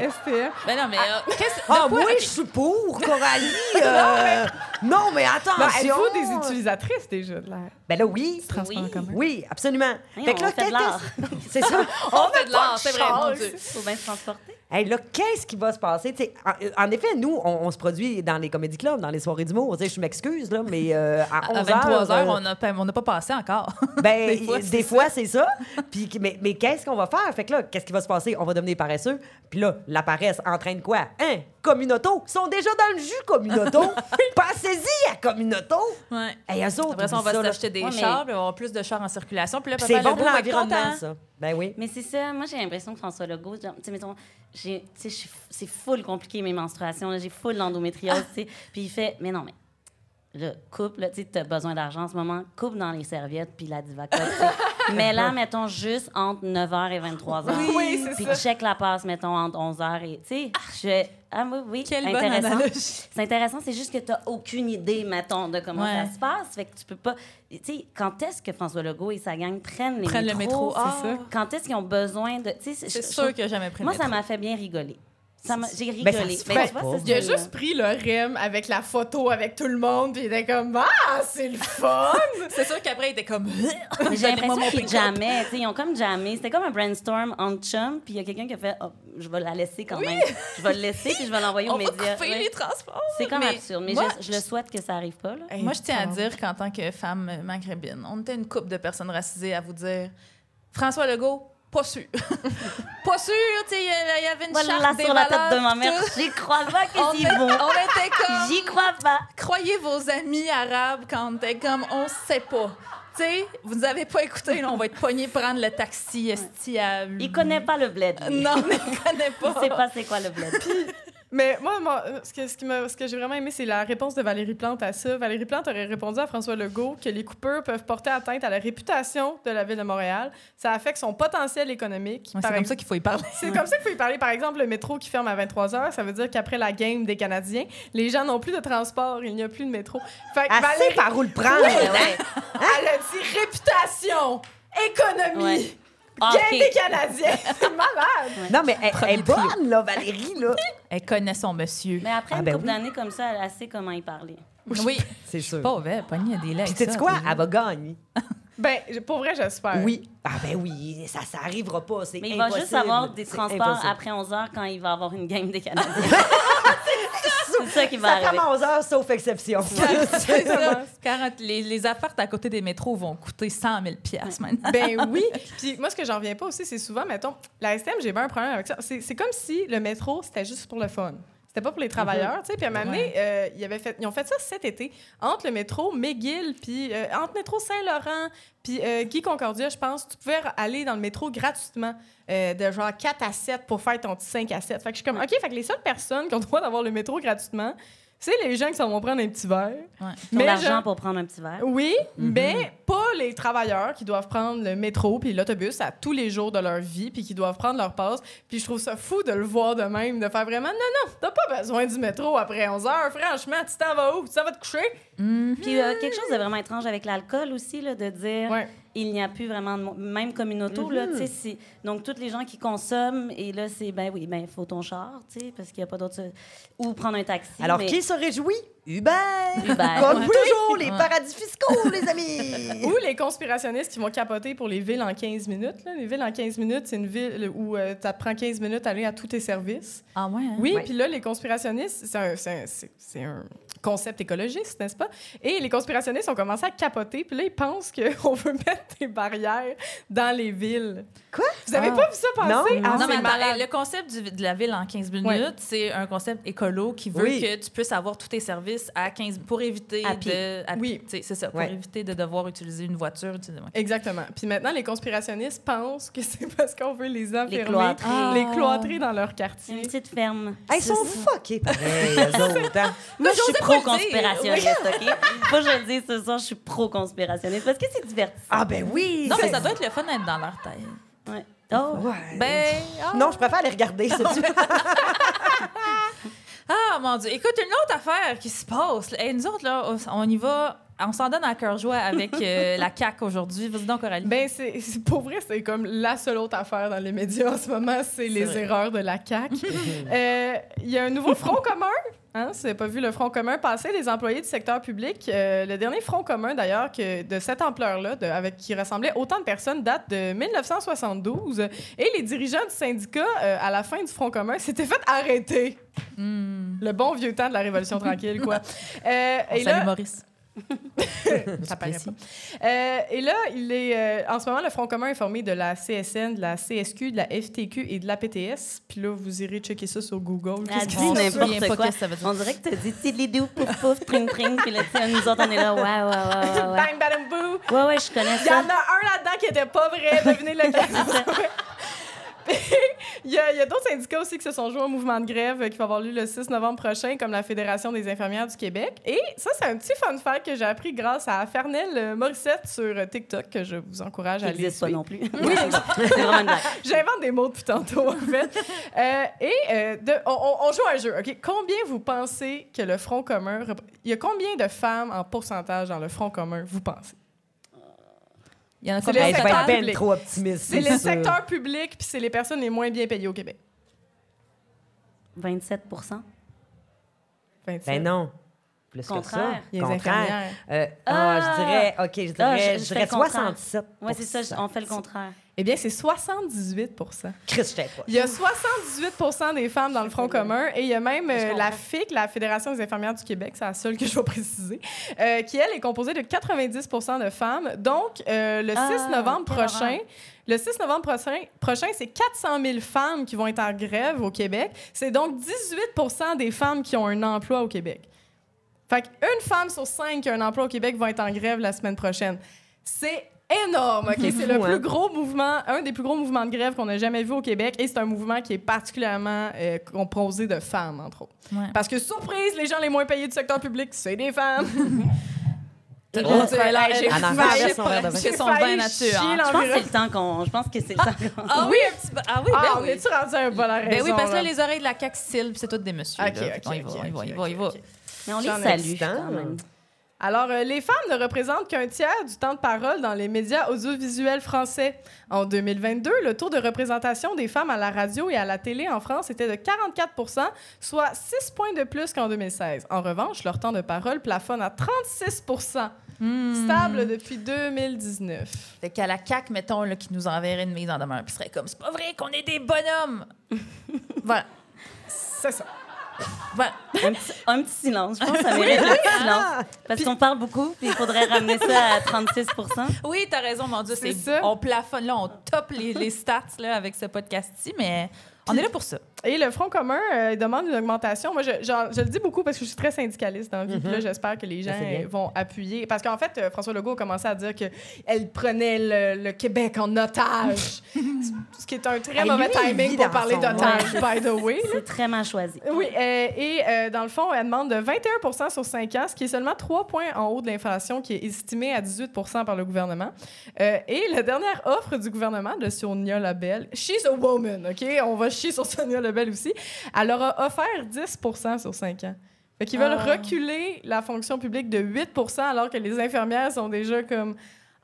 Speaker 1: Ben non, mais euh, de
Speaker 4: Ah,
Speaker 1: quoi- ok.
Speaker 4: je suis pour, Coralie. euh, Non, mais
Speaker 2: Non,
Speaker 4: attention.
Speaker 2: êtes-vous des utilisatrices déjà de la
Speaker 4: Ben là, oui.
Speaker 2: transport en
Speaker 5: Oui.
Speaker 2: commun?
Speaker 4: Oui, absolument.
Speaker 5: Hey,
Speaker 4: Fait que
Speaker 5: on
Speaker 4: là,
Speaker 5: fait de l'art.
Speaker 4: qu'est-ce- C'est ça.
Speaker 1: On fait de l'art, c'est vrai, mon
Speaker 2: chance.
Speaker 1: Dieu.
Speaker 5: Faut bien se transporter.
Speaker 4: Hey, là, qu'est-ce qui va se passer? Tu sais, en, en effet, nous, on, on se produit dans les comédie clubs, dans les soirées d'humour. Je m'excuse, là, mais euh, à 11
Speaker 1: À 23 heures,
Speaker 4: euh,
Speaker 1: on n'a pas, on n'a pas passé encore.
Speaker 4: Ben,
Speaker 1: Des fois,
Speaker 4: des
Speaker 1: c'est
Speaker 4: fois, c'est ça. Puis, mais mais qu'est-ce qu'on va faire? Fait que là, qu'est-ce qui va se passer? On va devenir paresseux. Puis là, la paresse entraîne quoi? Hein? Communauto. Ils sont déjà dans le jus, Communauto. Passez-y à Communauto.
Speaker 1: Ouais.
Speaker 4: Hey, eux autres,
Speaker 1: Après ça, on va s'acheter des
Speaker 5: Ouais, mais-
Speaker 1: chars, puis on va avoir plus de chars en circulation. Puis là,
Speaker 4: C'est bon pour l'environnement, ça. Ben oui.
Speaker 5: Mais c'est ça, moi j'ai l'impression que François Legault, tu sais, mettons, c'est full compliqué mes menstruations, j'ai full l'endométriose, tu sais. Puis il fait, mais non, mais là, coupe, là, tu t'as besoin d'argent en ce moment, coupe dans les serviettes puis la divacote. Mais là, mettons, juste entre 9h et 23h.
Speaker 2: Oui, c'est
Speaker 5: Puis
Speaker 2: ça.
Speaker 5: check la passe, mettons, entre 11h et, tu sais, je... Ah oui, oui,
Speaker 1: Quelle
Speaker 5: intéressant. C'est intéressant, c'est juste que tu n'as aucune idée, mettons, de comment
Speaker 1: Ouais.
Speaker 5: ça se passe. Fait que tu peux pas. Tu sais, quand est-ce que François Legault et sa gang prennent les
Speaker 1: Prennent le métro. Ah.
Speaker 5: C'est ça. Quand est-ce qu'ils ont besoin de.
Speaker 1: C'est sûr
Speaker 5: je-
Speaker 1: n'a jamais pris le
Speaker 5: Moi, ça
Speaker 1: métro.
Speaker 5: m'a fait bien rigoler. J'ai
Speaker 4: Ben, ça
Speaker 5: rigolé. Ben, vois,
Speaker 2: Il a juste pris le REM avec la photo avec tout le monde, puis il était comme Ah, c'est le fun!
Speaker 1: C'est sûr qu'après, il était comme.
Speaker 5: Mais J'ai l'impression qu'ils sais, Ils ont comme jammé. C'était comme un brainstorm en chum, puis il y a quelqu'un qui a fait oh, Je vais la laisser quand même. Je vais le laisser, puis je vais l'envoyer aux
Speaker 1: On va
Speaker 5: médias.
Speaker 1: couper
Speaker 5: Ouais.
Speaker 1: les transports.
Speaker 5: C'est comme
Speaker 1: Mais
Speaker 5: absurde. Mais
Speaker 1: moi,
Speaker 5: je, je le souhaite que ça arrive pas. Là.
Speaker 1: Moi, je tiens à dire qu'en tant que femme maghrébine, on était une couple de personnes racisées à vous dire François Legault, pas sûr. pas sûr, tu sais, il y avait une
Speaker 5: Voilà
Speaker 1: charte des
Speaker 5: sur la tête de ma mère. J'y crois pas qu'ils y vont.
Speaker 1: on était comme.
Speaker 5: J'y crois pas.
Speaker 1: Croyez vos amis arabes quand on était comme on sait pas. Tu sais, vous nous avez pas écouté, là, on va être pognés prendre le taxi esti à.
Speaker 5: Il connaît pas le bled. lui.
Speaker 1: Non, il connaît pas.
Speaker 5: Il sait pas c'est quoi le bled.
Speaker 2: Mais moi, moi, ce que, ce qui m'a- ce que j'ai vraiment aimé, c'est la réponse de Valérie Plante à ça. Valérie Plante aurait répondu à François Legault que les coupeurs peuvent porter atteinte à la réputation de la ville de Montréal. Ça affecte son potentiel économique.
Speaker 1: Ouais, c'est comme ça qu'il faut y parler.
Speaker 2: C'est comme ça qu'il faut y parler. Par exemple, le métro qui ferme à 23 h, ça veut dire qu'après la game des Canadiens, les gens n'ont plus de transport, il n'y a plus de métro. Fait que
Speaker 4: Assez
Speaker 2: Valérie,
Speaker 4: par où le prendre.
Speaker 5: Ouais.
Speaker 2: elle a dit réputation, économie,
Speaker 5: Ouais.
Speaker 2: Game
Speaker 5: Ok.
Speaker 2: des Canadiens. C'est malade.
Speaker 4: Non, mais elle, elle est bonne, là, Valérie, là.
Speaker 1: Elle connaît son monsieur.
Speaker 5: Mais après
Speaker 4: Ah,
Speaker 5: une
Speaker 4: ben
Speaker 5: couple
Speaker 4: oui.
Speaker 5: d'années comme ça, elle sait comment y parler.
Speaker 1: Oui,
Speaker 4: C'est sûr.
Speaker 1: pas vrai, pogné des legs.
Speaker 4: Puis, sais-tu quoi? Elle va gagner.
Speaker 2: Ben, pour vrai, j'espère.
Speaker 4: Oui. Ah, ben oui, ça, ça arrivera pas. C'est
Speaker 5: Mais il va juste avoir des transports après 11 heures quand il va avoir une game des Canadiens. C'est ça qui va
Speaker 4: Ça
Speaker 5: arriver.
Speaker 4: à 11 heures, sauf exception.
Speaker 1: C'est ça. 40 les, les apparts à côté des métros vont coûter 100 000 piastres maintenant.
Speaker 2: Ben oui. Puis moi, ce que j'en reviens pas aussi, c'est souvent, mettons, la STM, j'ai bien un problème avec ça. C'est c'est comme si le métro, c'était juste pour le fun. C'était pas pour les travailleurs, tu sais. Puis à un moment donné, euh, ils, avaient fait, ils ont fait ça cet été, entre le métro McGill, puis euh, entre le métro Saint-Laurent, puis euh, Guy Concordia, je pense, tu pouvais aller dans le métro gratuitement, euh, de genre 4 à 7 pour faire ton petit 5 à 7. Fait que je suis comme, OK, fait que les seules personnes qui ont le droit d'avoir le métro gratuitement, c'est les gens qui s'en vont prendre un petit verre.
Speaker 5: Ont
Speaker 2: Mais
Speaker 5: l'argent pour prendre un petit verre.
Speaker 2: oui,
Speaker 4: Mhm.
Speaker 2: mais pas les travailleurs qui doivent prendre le métro puis l'autobus à tous les jours de leur vie puis qui doivent prendre leur passe. Puis je trouve ça fou de le voir de même, de faire vraiment non, non, t'as pas besoin du métro après 11 heures. Franchement, tu t'en vas où? Tu t'en vas te coucher?
Speaker 5: Puis euh, quelque chose de vraiment étrange avec l'alcool aussi, là, de dire
Speaker 2: Ouais.
Speaker 5: il n'y a plus vraiment de même comme une auto. là, tu sais, c'est- donc, toutes les gens qui consomment, et là, c'est ben oui, ben faut ton char, tu sais, parce qu'il n'y a pas d'autre. Ou prendre un taxi.
Speaker 4: Alors,
Speaker 5: mais-
Speaker 4: qui se réjouit? Uber!
Speaker 5: Uber,
Speaker 4: Comme
Speaker 5: ouais.
Speaker 4: toujours, les
Speaker 1: Ouais.
Speaker 4: paradis fiscaux, les amis!
Speaker 2: Ou les conspirationnistes qui vont capoter pour les villes en 15 minutes. là. Les villes en 15 minutes, c'est une ville où euh, ça te prend 15 minutes à aller à tous tes services.
Speaker 1: Ah ouais? hein?
Speaker 2: Oui, puis là, les conspirationnistes, c'est un, concept écologiste, n'est-ce pas? Et les conspirationnistes ont commencé à capoter, puis là, ils pensent qu'on veut mettre des barrières dans les villes.
Speaker 4: Quoi?
Speaker 2: Vous avez
Speaker 1: Ah.
Speaker 2: pas vu ça passer?
Speaker 4: Non,
Speaker 2: Ah,
Speaker 1: non,
Speaker 2: c'est
Speaker 1: mais le concept du- de la ville en 15 minutes,
Speaker 2: Ouais.
Speaker 1: c'est un concept écolo qui veut
Speaker 4: Oui.
Speaker 1: que tu puisses avoir tous tes services à 15 pour éviter
Speaker 5: À
Speaker 1: de. à
Speaker 2: Oui.
Speaker 1: C'est ça, pour
Speaker 4: Ouais.
Speaker 1: éviter de devoir utiliser une voiture. utiliser-.
Speaker 2: Exactement. Puis maintenant, les conspirationnistes pensent que c'est parce qu'on veut les enfermer,
Speaker 5: cloîtrer.
Speaker 2: les
Speaker 1: Ah.
Speaker 2: cloîtrer dans leur
Speaker 5: C'est
Speaker 2: quartier.
Speaker 5: une petite ferme.
Speaker 4: Hey, Ils sont fuckés, pareil, eux autres. hein.
Speaker 5: Moi, je suis pro-conspirationniste, OK? Faut que je le dise ce soir, je suis pro-conspirationniste parce que c'est divertissant.
Speaker 4: Ah, ben oui!
Speaker 1: Non, mais ça doit être le fun d'être dans leur tête.
Speaker 5: Ouais. Oh.
Speaker 4: Ouais.
Speaker 1: Ben. ah.
Speaker 4: Non, je préfère les regarder, c'est du...
Speaker 1: Ah, mon Dieu. Écoute, une autre affaire qui se passe. Hey, nous autres, là, on y va. On s'en donne à cœur joie avec euh, la CAQ aujourd'hui. Vas-y donc, Coralie.
Speaker 2: Ben, c'est c'est- pour vrai, c'est comme la seule autre affaire dans les médias en ce moment, c'est les
Speaker 1: vrai.
Speaker 2: erreurs de la CAQ. Euh, Il y a un nouveau front commun. Hein, si vous n'avez pas vu le Front commun passer, les employés du secteur public, euh, le dernier Front commun d'ailleurs que de cette ampleur-là, de- avec qui rassemblait autant de personnes, date de 1972. Et les dirigeants du syndicat, à la fin du Front commun, s'étaient fait arrêter.
Speaker 1: Hmm.
Speaker 2: Le bon vieux temps de la Révolution tranquille, quoi. Euh,
Speaker 1: On
Speaker 2: et là,
Speaker 1: Maurice.
Speaker 2: Ça paraît pas. Euh, et là, il est, euh, en ce moment, le Front commun est formé de la CSN, de la CSQ, de la FTQ et de la PTS. Puis là, vous irez checker ça sur Google.
Speaker 5: Elle
Speaker 2: Qu'est-ce disent?
Speaker 1: souvient
Speaker 5: n'importe
Speaker 1: pas
Speaker 5: quoi.
Speaker 1: que ça veut dire.
Speaker 5: On dirait que t'as dit tidlidou, pouf pouf, tring tring, puis là, nous autres, on est là, ouais, ouais, ouais, ouais, ouais.
Speaker 2: Bang, boo!
Speaker 5: Ouais, ouais, je connais
Speaker 2: Il y en
Speaker 5: ça.
Speaker 2: a un là-dedans qui était pas vrai. Devinez lequel. Il y a, d'autres syndicats aussi qui se sont joués au mouvement de grève euh, qui va avoir lieu le 6 novembre prochain, comme la Fédération des infirmières du Québec. Et ça, c'est un petit fun fact que j'ai appris grâce à Fernelle euh, Morissette sur euh, TikTok, que je vous encourage à aller
Speaker 5: n'existe pas
Speaker 2: suivre.
Speaker 5: non plus. Oui.
Speaker 2: J'invente des mots depuis tantôt, en fait. Euh, et euh, de- on, joue à un jeu, OK? Combien vous pensez que le Front commun... Il y a combien de femmes en pourcentage dans le Front commun, vous pensez?
Speaker 1: Il y en a
Speaker 2: C'est
Speaker 1: combien
Speaker 4: être
Speaker 1: total?
Speaker 4: ben
Speaker 2: publics.
Speaker 4: trop optimiste.
Speaker 2: C'est les
Speaker 4: sûr.
Speaker 2: secteurs publics, puis c'est les personnes les moins bien payées au Québec.
Speaker 5: 27
Speaker 2: 27.
Speaker 4: Ben non. Plus
Speaker 5: Contraire.
Speaker 4: que ça.
Speaker 2: Les
Speaker 4: Contraire. Euh, ah,
Speaker 5: Ah!
Speaker 4: je dirais, OK, je dirais,
Speaker 5: Ah, je-
Speaker 4: je dirais
Speaker 5: le contraire.
Speaker 4: 67
Speaker 5: Oui, c'est ça, on fait le contraire.
Speaker 2: Eh bien, c'est 78
Speaker 4: Chris, je t'aime pas.
Speaker 2: Il y a 78 des femmes dans le Front commun et il y a même euh, la FIC, la Fédération des infirmières du Québec, c'est la seule que je vais préciser, euh, qui, elle, est composée de 90% de femmes. Donc, euh, le 6
Speaker 5: Ah,
Speaker 2: novembre prochain, le 6 novembre prochain, prochain c'est 400 000 femmes qui vont être en grève au Québec. C'est donc 18 des femmes qui ont un emploi au Québec. Fait qu'une femme sur cinq qui a un emploi au Québec va être en grève la semaine prochaine. C'est énorme, OK?
Speaker 4: C'est
Speaker 2: le plus gros mouvement, un des plus gros mouvements de grève qu'on a jamais vu au Québec et c'est un mouvement qui est particulièrement euh, composé de femmes, entre autres.
Speaker 1: Ouais.
Speaker 2: Parce que, surprise, les gens les moins payés du secteur public, c'est des femmes. J'ai
Speaker 4: son vin
Speaker 1: nature, hein.
Speaker 5: Je pense que c'est le temps qu'on. Je pense que c'est le temps.
Speaker 1: Ah oui, un petit. Ah oui,
Speaker 2: Ah,
Speaker 1: ben oui.
Speaker 2: est-tu rendu un bon?
Speaker 1: Ben oui, parce que là, les oreilles de la Syl, c'est toutes des messieurs.
Speaker 2: Ok, ok,
Speaker 1: on y va, on y va, y va.
Speaker 5: Mais on les salue quand même.
Speaker 2: Alors, euh, les femmes ne représentent qu'un tiers du temps de parole dans les médias audiovisuels français. En 2022, le taux de représentation des femmes à la radio et à la télé en France était de 44% soit 6 points de plus qu'en 2016. En revanche, leur temps de parole plafonne à 36%
Speaker 1: Hmm.
Speaker 2: stable depuis 2019.
Speaker 1: Fait qu'à la CAQ, mettons, là, qui nous enverrait une mise en demeure, puis serait comme, c'est pas vrai qu'on est des bonhommes. voilà.
Speaker 2: C'est ça.
Speaker 1: Voilà.
Speaker 5: Un petit, un petit silence. Je pense que ça mérite un petit silence. Parce qu'on parle beaucoup, puis il faudrait ramener ça à 36%
Speaker 1: Oui, t'as raison, mon Dieu.
Speaker 2: C'est
Speaker 1: C'est
Speaker 2: ça.
Speaker 1: On plafonne, là, on top les, les stats là, avec ce podcast-ci, mais on est là pour ça.
Speaker 2: Et le Front commun euh, demande une augmentation. Moi, je, je le dis beaucoup parce que je suis très syndicaliste dans la vie. Là, j'espère que les gens vont appuyer. Parce qu'en fait, euh, François Legault a commencé à dire qu'elle prenait le, le Québec en otage. Ce qui est un très mauvais timing pour parler d'otage, by the way.
Speaker 5: C'est très mal choisi.
Speaker 2: Oui, euh, et dans le fond, elle demande de 21% sur 5 ans, ce qui est seulement 3 points en haut de l'inflation, qui est estimée à 18% par le gouvernement. Et la dernière offre du gouvernement de Sonia Labelle, She's a woman, OK? On va chier sur Sonia Labelle aussi. Elle leur a offert 10 sur 5 ans. Fait qu'ils veulent
Speaker 1: Ah.
Speaker 2: reculer la fonction publique de 8 alors que les infirmières sont déjà comme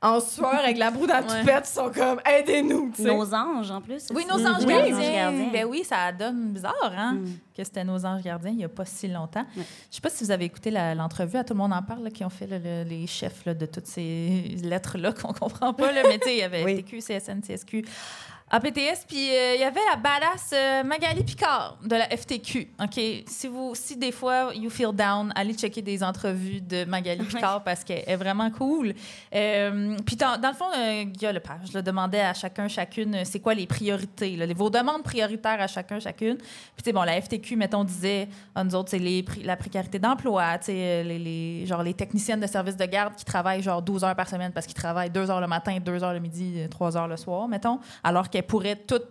Speaker 2: en sueur avec la broue dans la
Speaker 1: Ouais.
Speaker 2: toupette, sont comme aidez-nous, tu sais.
Speaker 5: Nos anges, en plus.
Speaker 1: Oui, nos anges
Speaker 2: Oui.
Speaker 1: gardiens. Ben oui, ça donne bizarre, hein?
Speaker 5: Mm.
Speaker 1: Que c'était nos anges gardiens il n'y a pas si longtemps.
Speaker 5: Ouais.
Speaker 1: Je sais pas si vous avez écouté l'entrevue, à tout le monde en parle, là, qui ont fait là, le- les chefs là, de toutes ces lettres-là qu'on comprend pas. Là, mais tu sais, il y avait
Speaker 4: Oui.
Speaker 1: FTQ, CSN, CSQ. APTS, puis euh, il y avait la badass euh, Magali Picard de la FTQ. OK? Si, vous, si des fois, you feel down, allez checker des entrevues de Magali Picard parce qu'elle est vraiment cool. Euh, puis dans, dans le fond, euh, Guillaume Lepage là, demandait à chacun, chacune, euh, c'est quoi les priorités, là, les- vos demandes prioritaires à chacun, chacune. Puis tu sais, bon, la FTQ, mettons, disait, à nous autres, c'est les la précarité d'emploi, tu sais, les, les- genre les techniciennes de service de garde qui travaillent genre 12 heures par semaine parce qu'ils travaillent 2 heures le matin, 2 heures le midi, 3 heures le soir, mettons, alors qu'elles pourraient toutes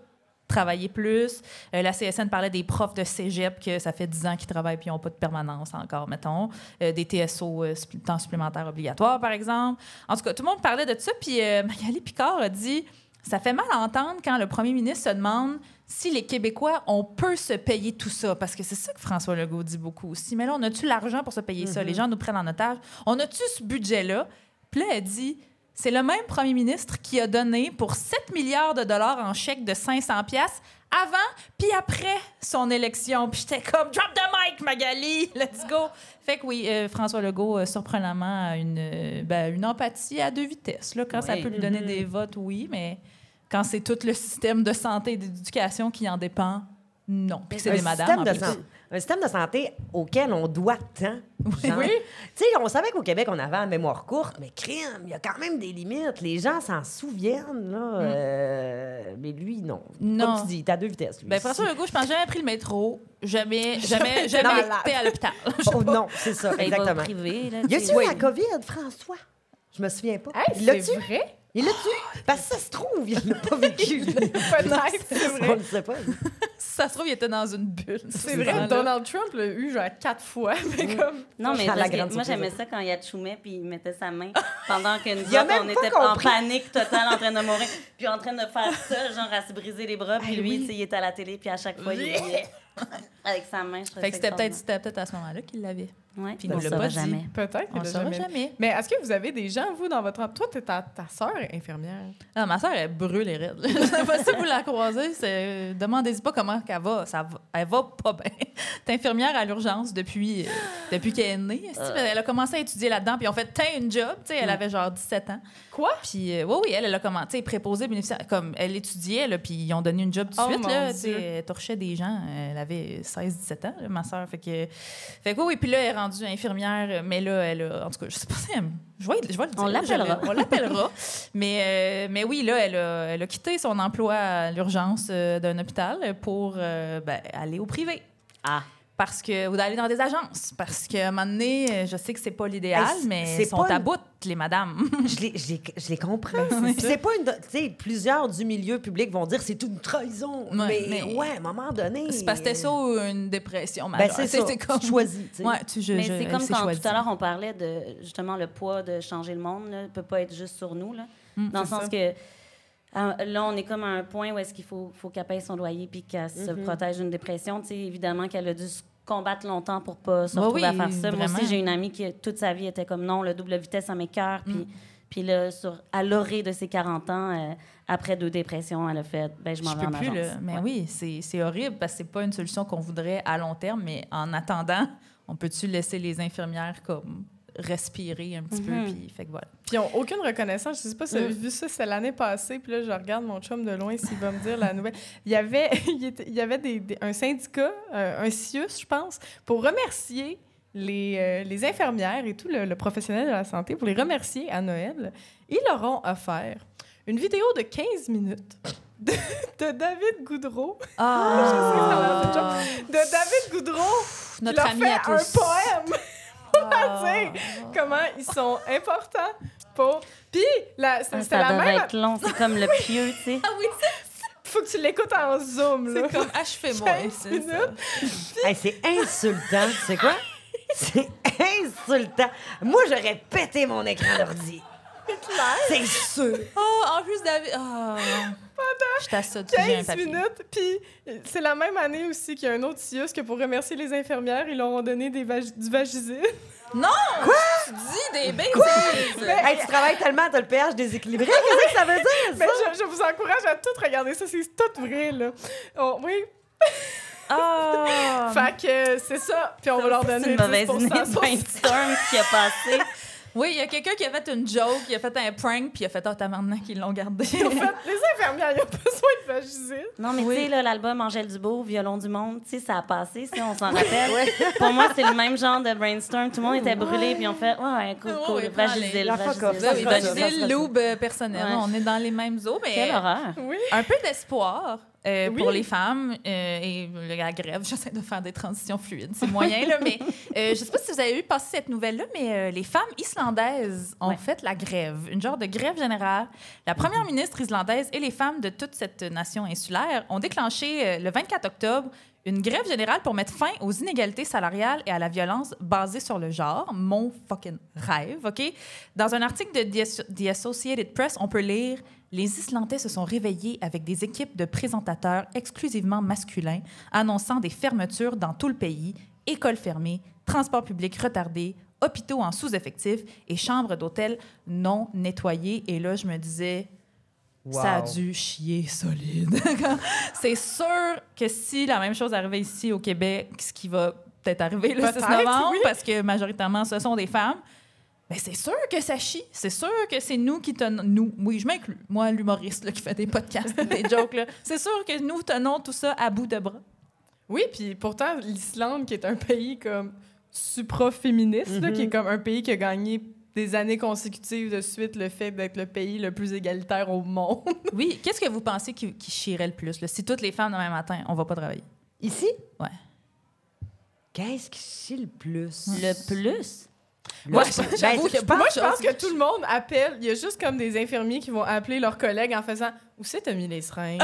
Speaker 1: travailler plus. Euh, la CSN parlait des profs de cégep que ça fait 10 ans qu'ils travaillent puis ils n'ont pas de permanence encore, mettons. Euh, des TSO, euh, temps supplémentaire obligatoire, par exemple. En tout cas, tout le monde parlait de ça. Puis Magali Picard a dit ça fait mal à entendre quand le premier ministre se demande si les Québécois, on peut se payer tout ça. Parce que c'est ça que François Legault dit beaucoup aussi. Mais là, on a-tu l'argent pour se payer ça? Les gens nous prennent en otage. On a-tu ce budget-là? Puis là, elle dit c'est le même premier ministre qui a donné pour 7 milliards de dollars en chèque de 500 pièces avant puis après son élection. Puis j'étais comme drop the mic Magali, let's go. Fait que oui, euh, François Legault euh, surprenamment a une euh, ben, une empathie à deux vitesses là quand ça peut lui donner des votes, oui, mais quand c'est tout le système de santé et d'éducation qui en dépend, non. Puis c'est
Speaker 4: un
Speaker 1: des madames
Speaker 4: de san- un système de santé auquel on doit tant.
Speaker 2: Oui.
Speaker 4: Tu sais, on savait qu'au Québec, on avait la mémoire courte, mais crime, il y a quand même des limites. Les gens s'en souviennent, là. euh, mais lui, non.
Speaker 1: Mm. Non.
Speaker 4: Comme tu dis, t'as deux vitesses. lui.
Speaker 1: Ben, François Legault, je pense jamais pris le métro, jamais,
Speaker 2: Jamais
Speaker 1: jamais,
Speaker 2: été
Speaker 1: à l'hôpital.
Speaker 4: Oh non, c'est ça,
Speaker 5: Ben, il
Speaker 4: exactement.
Speaker 5: privé. Là,
Speaker 4: Y
Speaker 5: tu
Speaker 4: a-tu eu la COVID, François? Je me souviens pas.
Speaker 2: Hey, c'est vrai?
Speaker 4: Il l'a-tu? Parce que ça se trouve, il l'a pas vécu.
Speaker 2: Peut-être, c'est
Speaker 4: On
Speaker 2: vrai.
Speaker 4: le sait pas.
Speaker 1: ça se trouve, il était dans une bulle.
Speaker 2: C'est vrai, Donald Trump l'a eu genre quatre fois, mais comme...
Speaker 5: Non, mais
Speaker 4: la
Speaker 5: parce que moi, j'aimais ça quand il a chumé puis il mettait sa main pendant que nous autres,
Speaker 4: même
Speaker 5: on
Speaker 4: pas
Speaker 5: était en panique totale en train de mourir, puis en train de faire ça, genre à se briser les bras, puis
Speaker 4: Ah,
Speaker 5: lui,
Speaker 4: oui.
Speaker 5: il était à la télé, puis à chaque fois, il oubliait avec sa main. Je
Speaker 1: Fait que c'était peut-être peut-être à ce moment-là qu'il l'avait.
Speaker 5: Ouais,
Speaker 1: Puis
Speaker 5: on le
Speaker 1: l'a
Speaker 5: saura
Speaker 1: pas dit.
Speaker 5: jamais.
Speaker 2: Peut-être
Speaker 1: On
Speaker 2: qu'il
Speaker 1: le
Speaker 2: l'a
Speaker 1: saura
Speaker 2: jamais.
Speaker 1: jamais.
Speaker 2: Mais est-ce que vous avez des gens, vous, dans votre... Toi, t'es ta, ta soeur est infirmière.
Speaker 1: Ah, ma soeur, elle brûle les rides. Je sais pas si vous la croisez. c'est- Demandez-y pas comment qu'elle va. Ça va. Elle va pas bien. T'es infirmière à l'urgence depuis, euh, depuis qu'elle est née. Elle a commencé à étudier là-dedans. Puis on fait tant une job. tu sais, Elle avait genre 17 ans.
Speaker 2: Quoi?
Speaker 1: Puis euh, oui, oui, elle, elle a commencé, préposée bénéficiaire. Comme elle étudiait, là, puis ils ont donné une job tout de
Speaker 2: Oh,
Speaker 1: suite. Là, tu sais,
Speaker 2: Dieu.
Speaker 1: elle torchait des gens. Elle avait 16-17 ans, là, ma soeur. Fait que, fait que oui, oui, puis là, elle est rendue infirmière. Mais là, elle a. En tout cas, je sais pas si elle- Je vais, je vais le dire.
Speaker 5: On l'appellera.
Speaker 1: On l'appellera. mais, euh, mais oui, là, elle a, elle a quitté son emploi à l'urgence euh, d'un hôpital pour euh, ben, aller au privé.
Speaker 5: Ah.
Speaker 1: Parce que, ou d'aller dans des agences. Parce qu'à un moment donné, je sais que c'est pas l'idéal,
Speaker 4: Hey,
Speaker 1: mais
Speaker 4: c'est
Speaker 1: ils sont à
Speaker 4: une-
Speaker 1: bout, les madames.
Speaker 4: Je les, je les- je les comprends.
Speaker 1: C'est
Speaker 4: pas une. Tu sais, plusieurs du milieu public vont dire c'est une trahison.
Speaker 1: Ouais,
Speaker 4: mais,
Speaker 1: mais-
Speaker 4: ouais, à un moment donné.
Speaker 1: C'est parce que c'était ça ou une dépression
Speaker 4: Ben, c'est ça.
Speaker 1: c'est comme...
Speaker 4: Tu choisis. tu sais.
Speaker 1: Ouais, tu, je,
Speaker 5: Mais c'est comme quand tout à l'heure on parlait de justement le poids de changer le monde ne peut pas être juste sur nous là.
Speaker 1: Mm,
Speaker 5: dans le sens
Speaker 2: ça.
Speaker 5: que là on est comme à un point où est-ce qu'il faut faut qu'elle paye son loyer puis qu'elle se
Speaker 1: Mm-hmm.
Speaker 5: protège d'une dépression. Tu sais évidemment qu'elle a dû se combattre longtemps pour pas se
Speaker 1: Bah
Speaker 5: retrouver
Speaker 1: oui,
Speaker 5: à faire ça. Moi aussi j'ai une amie qui toute sa vie était comme non le double vitesse à mes cœurs
Speaker 1: Mm.
Speaker 5: puis puis là sur à l'orée de ses 40 ans euh, après deux dépressions elle a fait ben je m'en vais en
Speaker 1: plus,
Speaker 5: agence.
Speaker 1: là. Mais
Speaker 5: Ouais.
Speaker 1: oui, c'est c'est horrible parce que c'est pas une solution qu'on voudrait à long terme, mais en attendant, on peut-tu laisser les infirmières comme respirer un petit
Speaker 5: Mhm.
Speaker 1: peu, puis fait que voilà.
Speaker 2: Puis ils n'ont aucune reconnaissance. Je sais pas si vous avez vu ça, c'est l'année passée. Puis là, je regarde mon chum de loin s'il va me dire la nouvelle. Il y avait, il y avait des, des- un syndicat, un, un CIUS, je pense, pour remercier les, euh, les infirmières et tout le, le professionnel de la santé, pour les remercier à Noël. Ils leur ont offert une vidéo de 15 minutes de, de David Goudreau.
Speaker 1: Ah!
Speaker 2: De David Goudreau qui
Speaker 1: Notre
Speaker 2: leur
Speaker 1: ami
Speaker 2: fait
Speaker 1: à tous.
Speaker 2: un poème dire comment ils sont importants pour... Puis, la-
Speaker 5: Ah,
Speaker 2: c'était
Speaker 5: ça
Speaker 2: la même...
Speaker 5: être long, c'est comme le pieu, tu sais.
Speaker 1: Ah oui,
Speaker 2: Faut que tu l'écoutes en zoom, là.
Speaker 1: c'est comme achevez-moi.
Speaker 2: 15
Speaker 1: c'est ça.
Speaker 4: Hey, c'est insultant. Tu sais quoi? C'est insultant. Moi, j'aurais pété mon écran d'ordi. C'est sûr.
Speaker 1: Oh, en plus, David. Oh. Un
Speaker 2: 15
Speaker 1: papier.
Speaker 2: minutes, puis c'est la même année aussi qu'il y a un autre CIUS que pour remercier les infirmières, ils leur ont donné des vag- du Vagisil.
Speaker 1: Non! Quoi? Tu dis des bêtises!
Speaker 4: Hey, tu travailles tellement, t'as le pH déséquilibré. Qu'est-ce que ça veut dire,
Speaker 2: Mais je, je vous encourage à tout regarder ça, c'est tout vrai, là. Oh, oui,
Speaker 1: Ah!
Speaker 2: fait que c'est ça, puis on va leur
Speaker 5: C'est
Speaker 2: donner
Speaker 5: une mauvaise
Speaker 2: 10%
Speaker 5: idée de
Speaker 2: sur-
Speaker 5: brainstorm qui a passé.
Speaker 1: Oui, il y a quelqu'un qui a fait une joke, qui a fait un prank, puis il a fait « Ah, t'as maintenant qu'ils l'ont gardé. »
Speaker 2: En fait, les infirmières, ils ont besoin de Vagisil.
Speaker 5: Non, mais
Speaker 1: Oui.
Speaker 5: tu sais, là, l'album Angèle Dubois, Violon du Monde, tu sais, ça a passé, si on s'en rappelle. Pour moi, c'est le même genre de brainstorm. Tout le monde était brûlé, puis on fait, ouais, cool,
Speaker 1: Ouais,
Speaker 5: cool,
Speaker 1: Oui,
Speaker 4: ça,
Speaker 1: oui,
Speaker 4: ça,
Speaker 1: Vagisil,
Speaker 4: ça, ça.
Speaker 1: Lube euh, personnel.
Speaker 5: Ouais.
Speaker 1: On est dans les mêmes eaux, mais
Speaker 5: Quelle horreur.
Speaker 2: Oui.
Speaker 1: un peu d'espoir euh,
Speaker 2: Oui.
Speaker 1: pour les femmes euh, et la grève. J'essaie de faire des transitions fluides, c'est moyen, là, mais euh, je sais pas si vous avez vu passer cette nouvelle-là, mais les femmes islandaises ont
Speaker 5: Ouais.
Speaker 1: fait la grève, une genre de grève générale. La première ministre islandaise et les femmes de toute cette nation insulaire ont déclenché le 24 octobre une grève générale pour mettre fin aux inégalités salariales et à la violence basée sur le genre. Mon fucking rêve, OK? Dans un article de The Associated Press, on peut lire Les Islandais se sont réveillés avec des équipes de présentateurs exclusivement masculins, annonçant des fermetures dans tout le pays, écoles fermées, transports publics retardés, hôpitaux en sous-effectif et chambres d'hôtel non nettoyées. Et là, je me disais, ça a dû chier solide. c'est sûr que si la même chose arrivait ici au Québec, ce qui va peut-être arriver le 6
Speaker 2: Peut-être,
Speaker 1: novembre,
Speaker 2: oui.
Speaker 1: parce que majoritairement ce sont des femmes, mais c'est sûr que ça chie. C'est sûr que c'est nous qui tenons. Nous, oui, je m'inclus. Moi, l'humoriste là, qui fait des podcasts, des jokes, là. c'est sûr que nous tenons tout ça à bout de bras.
Speaker 2: Oui, puis pourtant, l'Islande, qui est un pays comme supra-féministe, qui est comme un pays qui a gagné des années consécutives de suite le fait d'être le pays le plus égalitaire au monde.
Speaker 1: Oui, qu'est-ce que vous pensez qui, qui chierait le plus? là? Si toutes les femmes demain matin, on va pas travailler.
Speaker 4: Ici?
Speaker 1: Ouais.
Speaker 4: Qu'est-ce qui chie le plus?
Speaker 5: Le plus?
Speaker 1: Moi,
Speaker 4: Ben,
Speaker 1: j'avoue
Speaker 4: je
Speaker 1: pas
Speaker 2: Moi, je pense que tout le monde appelle. Il y a juste comme des infirmiers qui vont appeler leurs collègues en faisant Où c'est t'as mis les seringues?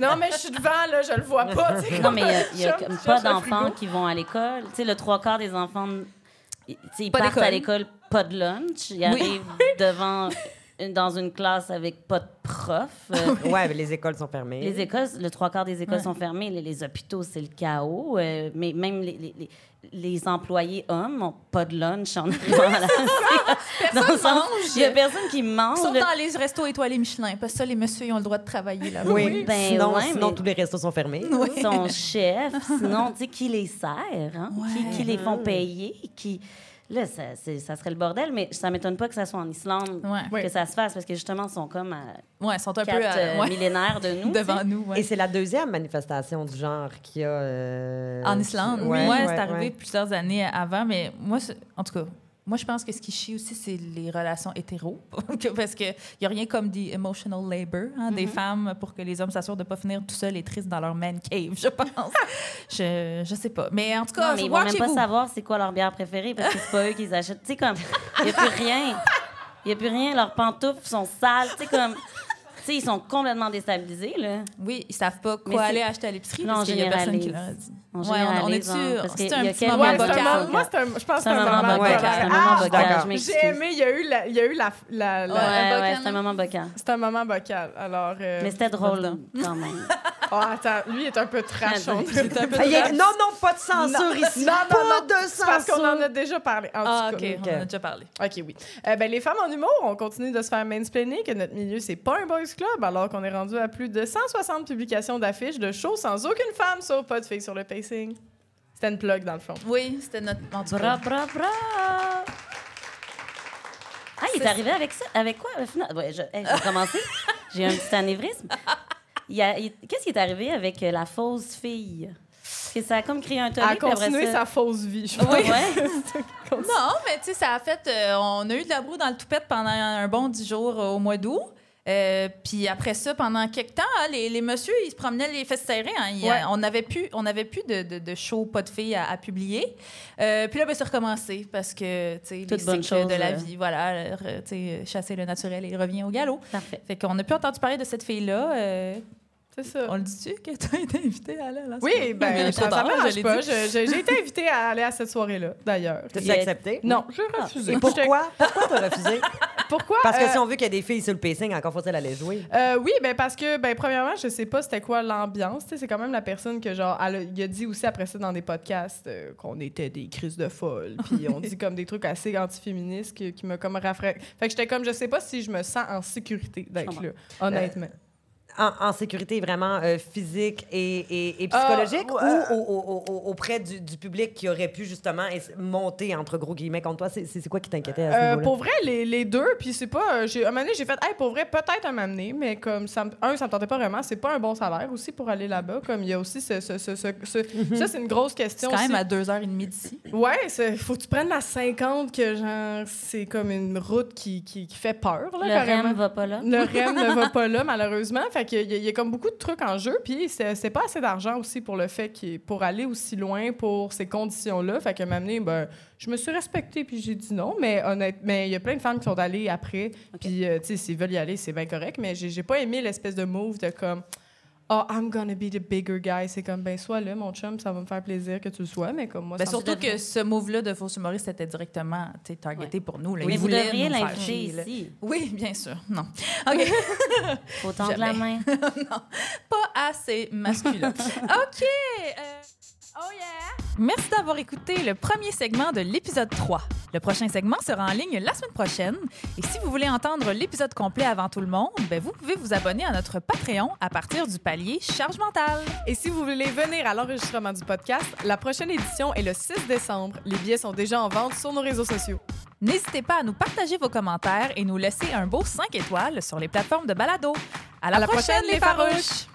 Speaker 2: non, mais je suis devant, là, je le vois pas.
Speaker 5: Non,
Speaker 2: comme
Speaker 5: mais il y a, comme pas d'enfants qui vont à l'école. Tu sais, le trois quarts des enfants ils, ils
Speaker 1: Pas
Speaker 5: partent
Speaker 1: d'école.
Speaker 5: à l'école, pas de lunch. Ils arrivent devant, dans une classe avec pas de prof. Euh,
Speaker 4: Ouais, mais les écoles sont fermées.
Speaker 5: les écoles, le trois quarts des écoles
Speaker 1: Ouais.
Speaker 5: sont fermées. Les, les hôpitaux, c'est le chaos. Euh, mais même les, les, les- employés hommes n'ont pas de lunch en arrivant à la Dans le sens,
Speaker 1: mange.
Speaker 5: Il y a personne qui mange.
Speaker 1: Sauf dans les restos étoilés Michelin, parce que ça, les messieurs, ils ont le droit de travailler là
Speaker 4: Oui,
Speaker 5: Ben
Speaker 4: sinon,
Speaker 5: ouais,
Speaker 4: sinon
Speaker 5: mais-
Speaker 4: tous les restos sont fermés.
Speaker 5: son chef, sinon, tu sais, qui les sert, hein? qui, qui les font payer, qui... Là, ça, ça serait le bordel, mais ça m'étonne pas que ça soit en Islande
Speaker 1: Ouais.
Speaker 5: que ça se fasse, parce que justement, ils sont comme à
Speaker 1: Ouais, ils sont un
Speaker 5: quatre
Speaker 1: peu
Speaker 5: euh,
Speaker 1: euh, ouais,
Speaker 5: millénaires de nous.
Speaker 1: devant nous. ouais.
Speaker 4: Et c'est la deuxième manifestation du genre qui a. euh,
Speaker 1: En Islande.
Speaker 4: Ouais,
Speaker 1: c'est arrivé
Speaker 4: ouais.
Speaker 1: plusieurs années avant, mais moi, en tout cas, moi, je pense que ce qui chie aussi, c'est les relations hétéros. Que- Parce qu'il n'y a rien comme des emotional labor, hein, des femmes pour que les hommes s'assurent de ne pas finir tout seuls et tristes dans leur man cave, je pense. je, je sais pas. Mais en tout
Speaker 5: Non,
Speaker 1: cas,
Speaker 5: mais ils vont même pas savoir c'est quoi leur bière préférée, parce que c'est pas eux qui les achètent. Tu sais, comme, il n'y a plus rien. Il n'y a plus rien. Leurs pantoufles sont sales. Tu sais, comme... Tu sais, ils sont complètement déstabilisés, là.
Speaker 1: Oui, ils savent pas quoi aller acheter à l'épicerie parce qu'il y a personne qui leur a dit.
Speaker 5: On
Speaker 1: Ouais, on, est-tu...
Speaker 5: hein,
Speaker 1: C'est
Speaker 5: qu'il
Speaker 1: un petit moment
Speaker 2: moi, c'est un- je pense que
Speaker 5: C'est un moment
Speaker 2: moment
Speaker 5: bocal.
Speaker 2: bocal.
Speaker 5: C'est un moment
Speaker 2: Ah. J'ai aimé, il y a eu la, il y a eu la, la, la-
Speaker 1: Ouais.
Speaker 5: Ouais,
Speaker 1: bocal,
Speaker 5: ouais, c'est un moment bocal.
Speaker 2: c'est un moment bocal. Alors, euh,
Speaker 5: Mais c'était drôle quand même.
Speaker 2: oh, attends, lui est un peu trash. On
Speaker 4: Non, non, pas de censure ici.
Speaker 2: Non, non,
Speaker 4: pas de
Speaker 2: C'est parce qu'on en
Speaker 4: censure.
Speaker 2: a déjà parlé. En
Speaker 1: Ah, OK, on en a déjà parlé.
Speaker 2: OK, oui. Euh, ben, les femmes en humour, on continue de se faire mansplainer que notre milieu, c'est pas un boys club, alors qu'on est rendu à plus de 160 publications d'affiches de shows sans aucune femme, sauf pas de filles sur le C'était une plug, dans le fond.
Speaker 1: Oui, c'était notre... En tout
Speaker 5: Bra,
Speaker 1: cas,
Speaker 5: bra, bra. Ah, il est arrivé avec ça? Avec quoi? final? Ouais, je, hey, j'ai commencé. J'ai un petit anévrisme. A- il- Qu'est-ce qui est arrivé avec euh, la fausse fille? Parce que ça a comme créé un tollé. Puis après
Speaker 2: continuer
Speaker 5: ça-
Speaker 2: sa fausse vie, je pense.
Speaker 5: Ouais.
Speaker 1: Non, mais tu sais, ça a fait. euh, on a eu de la broue dans le toupette pendant un bon dix jours euh, au mois d'août. Euh, puis après ça, pendant quelques temps, hein, les, les messieurs, ils se promenaient les fesses serrées. hein.
Speaker 2: Ouais.
Speaker 1: on n'avait plus, on avait plus de, de, de show, pas de filles à, à publier. Euh, puis là, ben, c'est recommencé parce que, les
Speaker 5: bonne
Speaker 1: cycles de
Speaker 5: chose,
Speaker 1: la
Speaker 5: euh.
Speaker 1: vie, voilà, euh, sais, chasser le naturel et il revient au galop.
Speaker 5: Parfait.
Speaker 1: Fait qu'on n'a plus entendu parler de cette fille-là. euh,
Speaker 2: C'est ça.
Speaker 1: on le dit-tu que tu as été invitée à aller à la
Speaker 2: Oui,
Speaker 1: soirée?
Speaker 2: ben,
Speaker 1: Mais
Speaker 2: ça, ça me pas.
Speaker 1: dit.
Speaker 2: Je- je- J'ai été invitée à aller à cette soirée-là, d'ailleurs.
Speaker 4: T'as-tu accepté?
Speaker 2: Non, j'ai refusé.
Speaker 4: Et pourquoi? Pourquoi t'as refusé?
Speaker 2: Pourquoi?
Speaker 4: Parce que
Speaker 2: Euh,
Speaker 4: si on veut qu'il y ait des filles sur le pacing, encore faut-il aller jouer.
Speaker 2: Euh, oui, ben parce que, ben, premièrement, je sais pas c'était quoi l'ambiance. Tu sais, C'est quand même la personne que, genre, elle a, il a dit aussi après ça dans des podcasts euh, qu'on était des crises de folle. Puis on dit comme des trucs assez antiféministes qui, qui m'a comme rafraîchi. Fait que j'étais comme, je sais pas si je me sens en sécurité d'être là, honnêtement.
Speaker 4: En, en sécurité vraiment euh, physique et, et- et psychologique
Speaker 2: Euh,
Speaker 4: ou au- au- au- auprès du, du public qui aurait pu justement monter entre gros guillemets contre toi? C'est c'est quoi qui t'inquiétait à
Speaker 2: Euh, pour vrai, les, les deux, puis c'est pas. euh, un moment donné, j'ai fait, hey, pour vrai, peut-être un m'amener, mais comme ça, me- un, ça me tentait pas vraiment. C'est pas un bon salaire aussi pour aller là-bas. Comme il y a aussi ce. ce- ce- ce- ce- ça, c'est une grosse
Speaker 1: C'est
Speaker 2: question.
Speaker 1: quand même à 2h30 d'ici.
Speaker 2: Ouais, faut que tu prennes la 50, que genre, c'est comme une route qui, qui, qui fait peur, là,
Speaker 5: Le. REM va pas là.
Speaker 2: Le REM ne va pas là, malheureusement. Fait qu'il y, a- il y a comme beaucoup de trucs en jeu. Puis c'est c'est pas assez d'argent aussi pour le fait qu'il pour aller aussi loin pour ces conditions-là. Fait que m'amener, ben, je me suis respectée puis j'ai dit non. Mais honnête, mais il y a plein de femmes qui sont allées après. Puis euh, tu sais, s'ils veulent y aller, c'est bien correct. Mais j'ai j'ai pas aimé l'espèce de move de comme. Oh, I'm gonna be the bigger guy. C'est comme, ben, sois là, mon chum, ça va me faire plaisir que tu le sois, mais comme moi,
Speaker 1: Ben,
Speaker 2: ça
Speaker 1: surtout que ce move-là de fausse humoriste était directement tu sais, targeté pour nous. Là.
Speaker 5: Mais
Speaker 1: Ils
Speaker 5: vous devriez l'inviter ici.
Speaker 1: Oui, bien sûr. Non. OK.
Speaker 5: Faut tendre la main.
Speaker 1: Pas assez masculin. OK. euh,
Speaker 3: Oh yeah!
Speaker 1: Merci d'avoir écouté le premier segment de l'épisode 3. Le prochain segment sera en ligne la semaine prochaine. Et si vous voulez entendre l'épisode complet avant tout le monde, ben vous pouvez vous abonner à notre Patreon à partir du palier Charge mentale.
Speaker 2: Et si vous voulez venir à l'enregistrement du podcast, la prochaine édition est le 6 décembre. Les billets sont déjà en vente sur nos réseaux sociaux.
Speaker 1: N'hésitez pas à nous partager vos commentaires et nous laisser un beau 5 étoiles sur les plateformes de balado. À la,
Speaker 2: À la
Speaker 1: prochaine,
Speaker 2: prochaine,
Speaker 1: les
Speaker 2: farouches!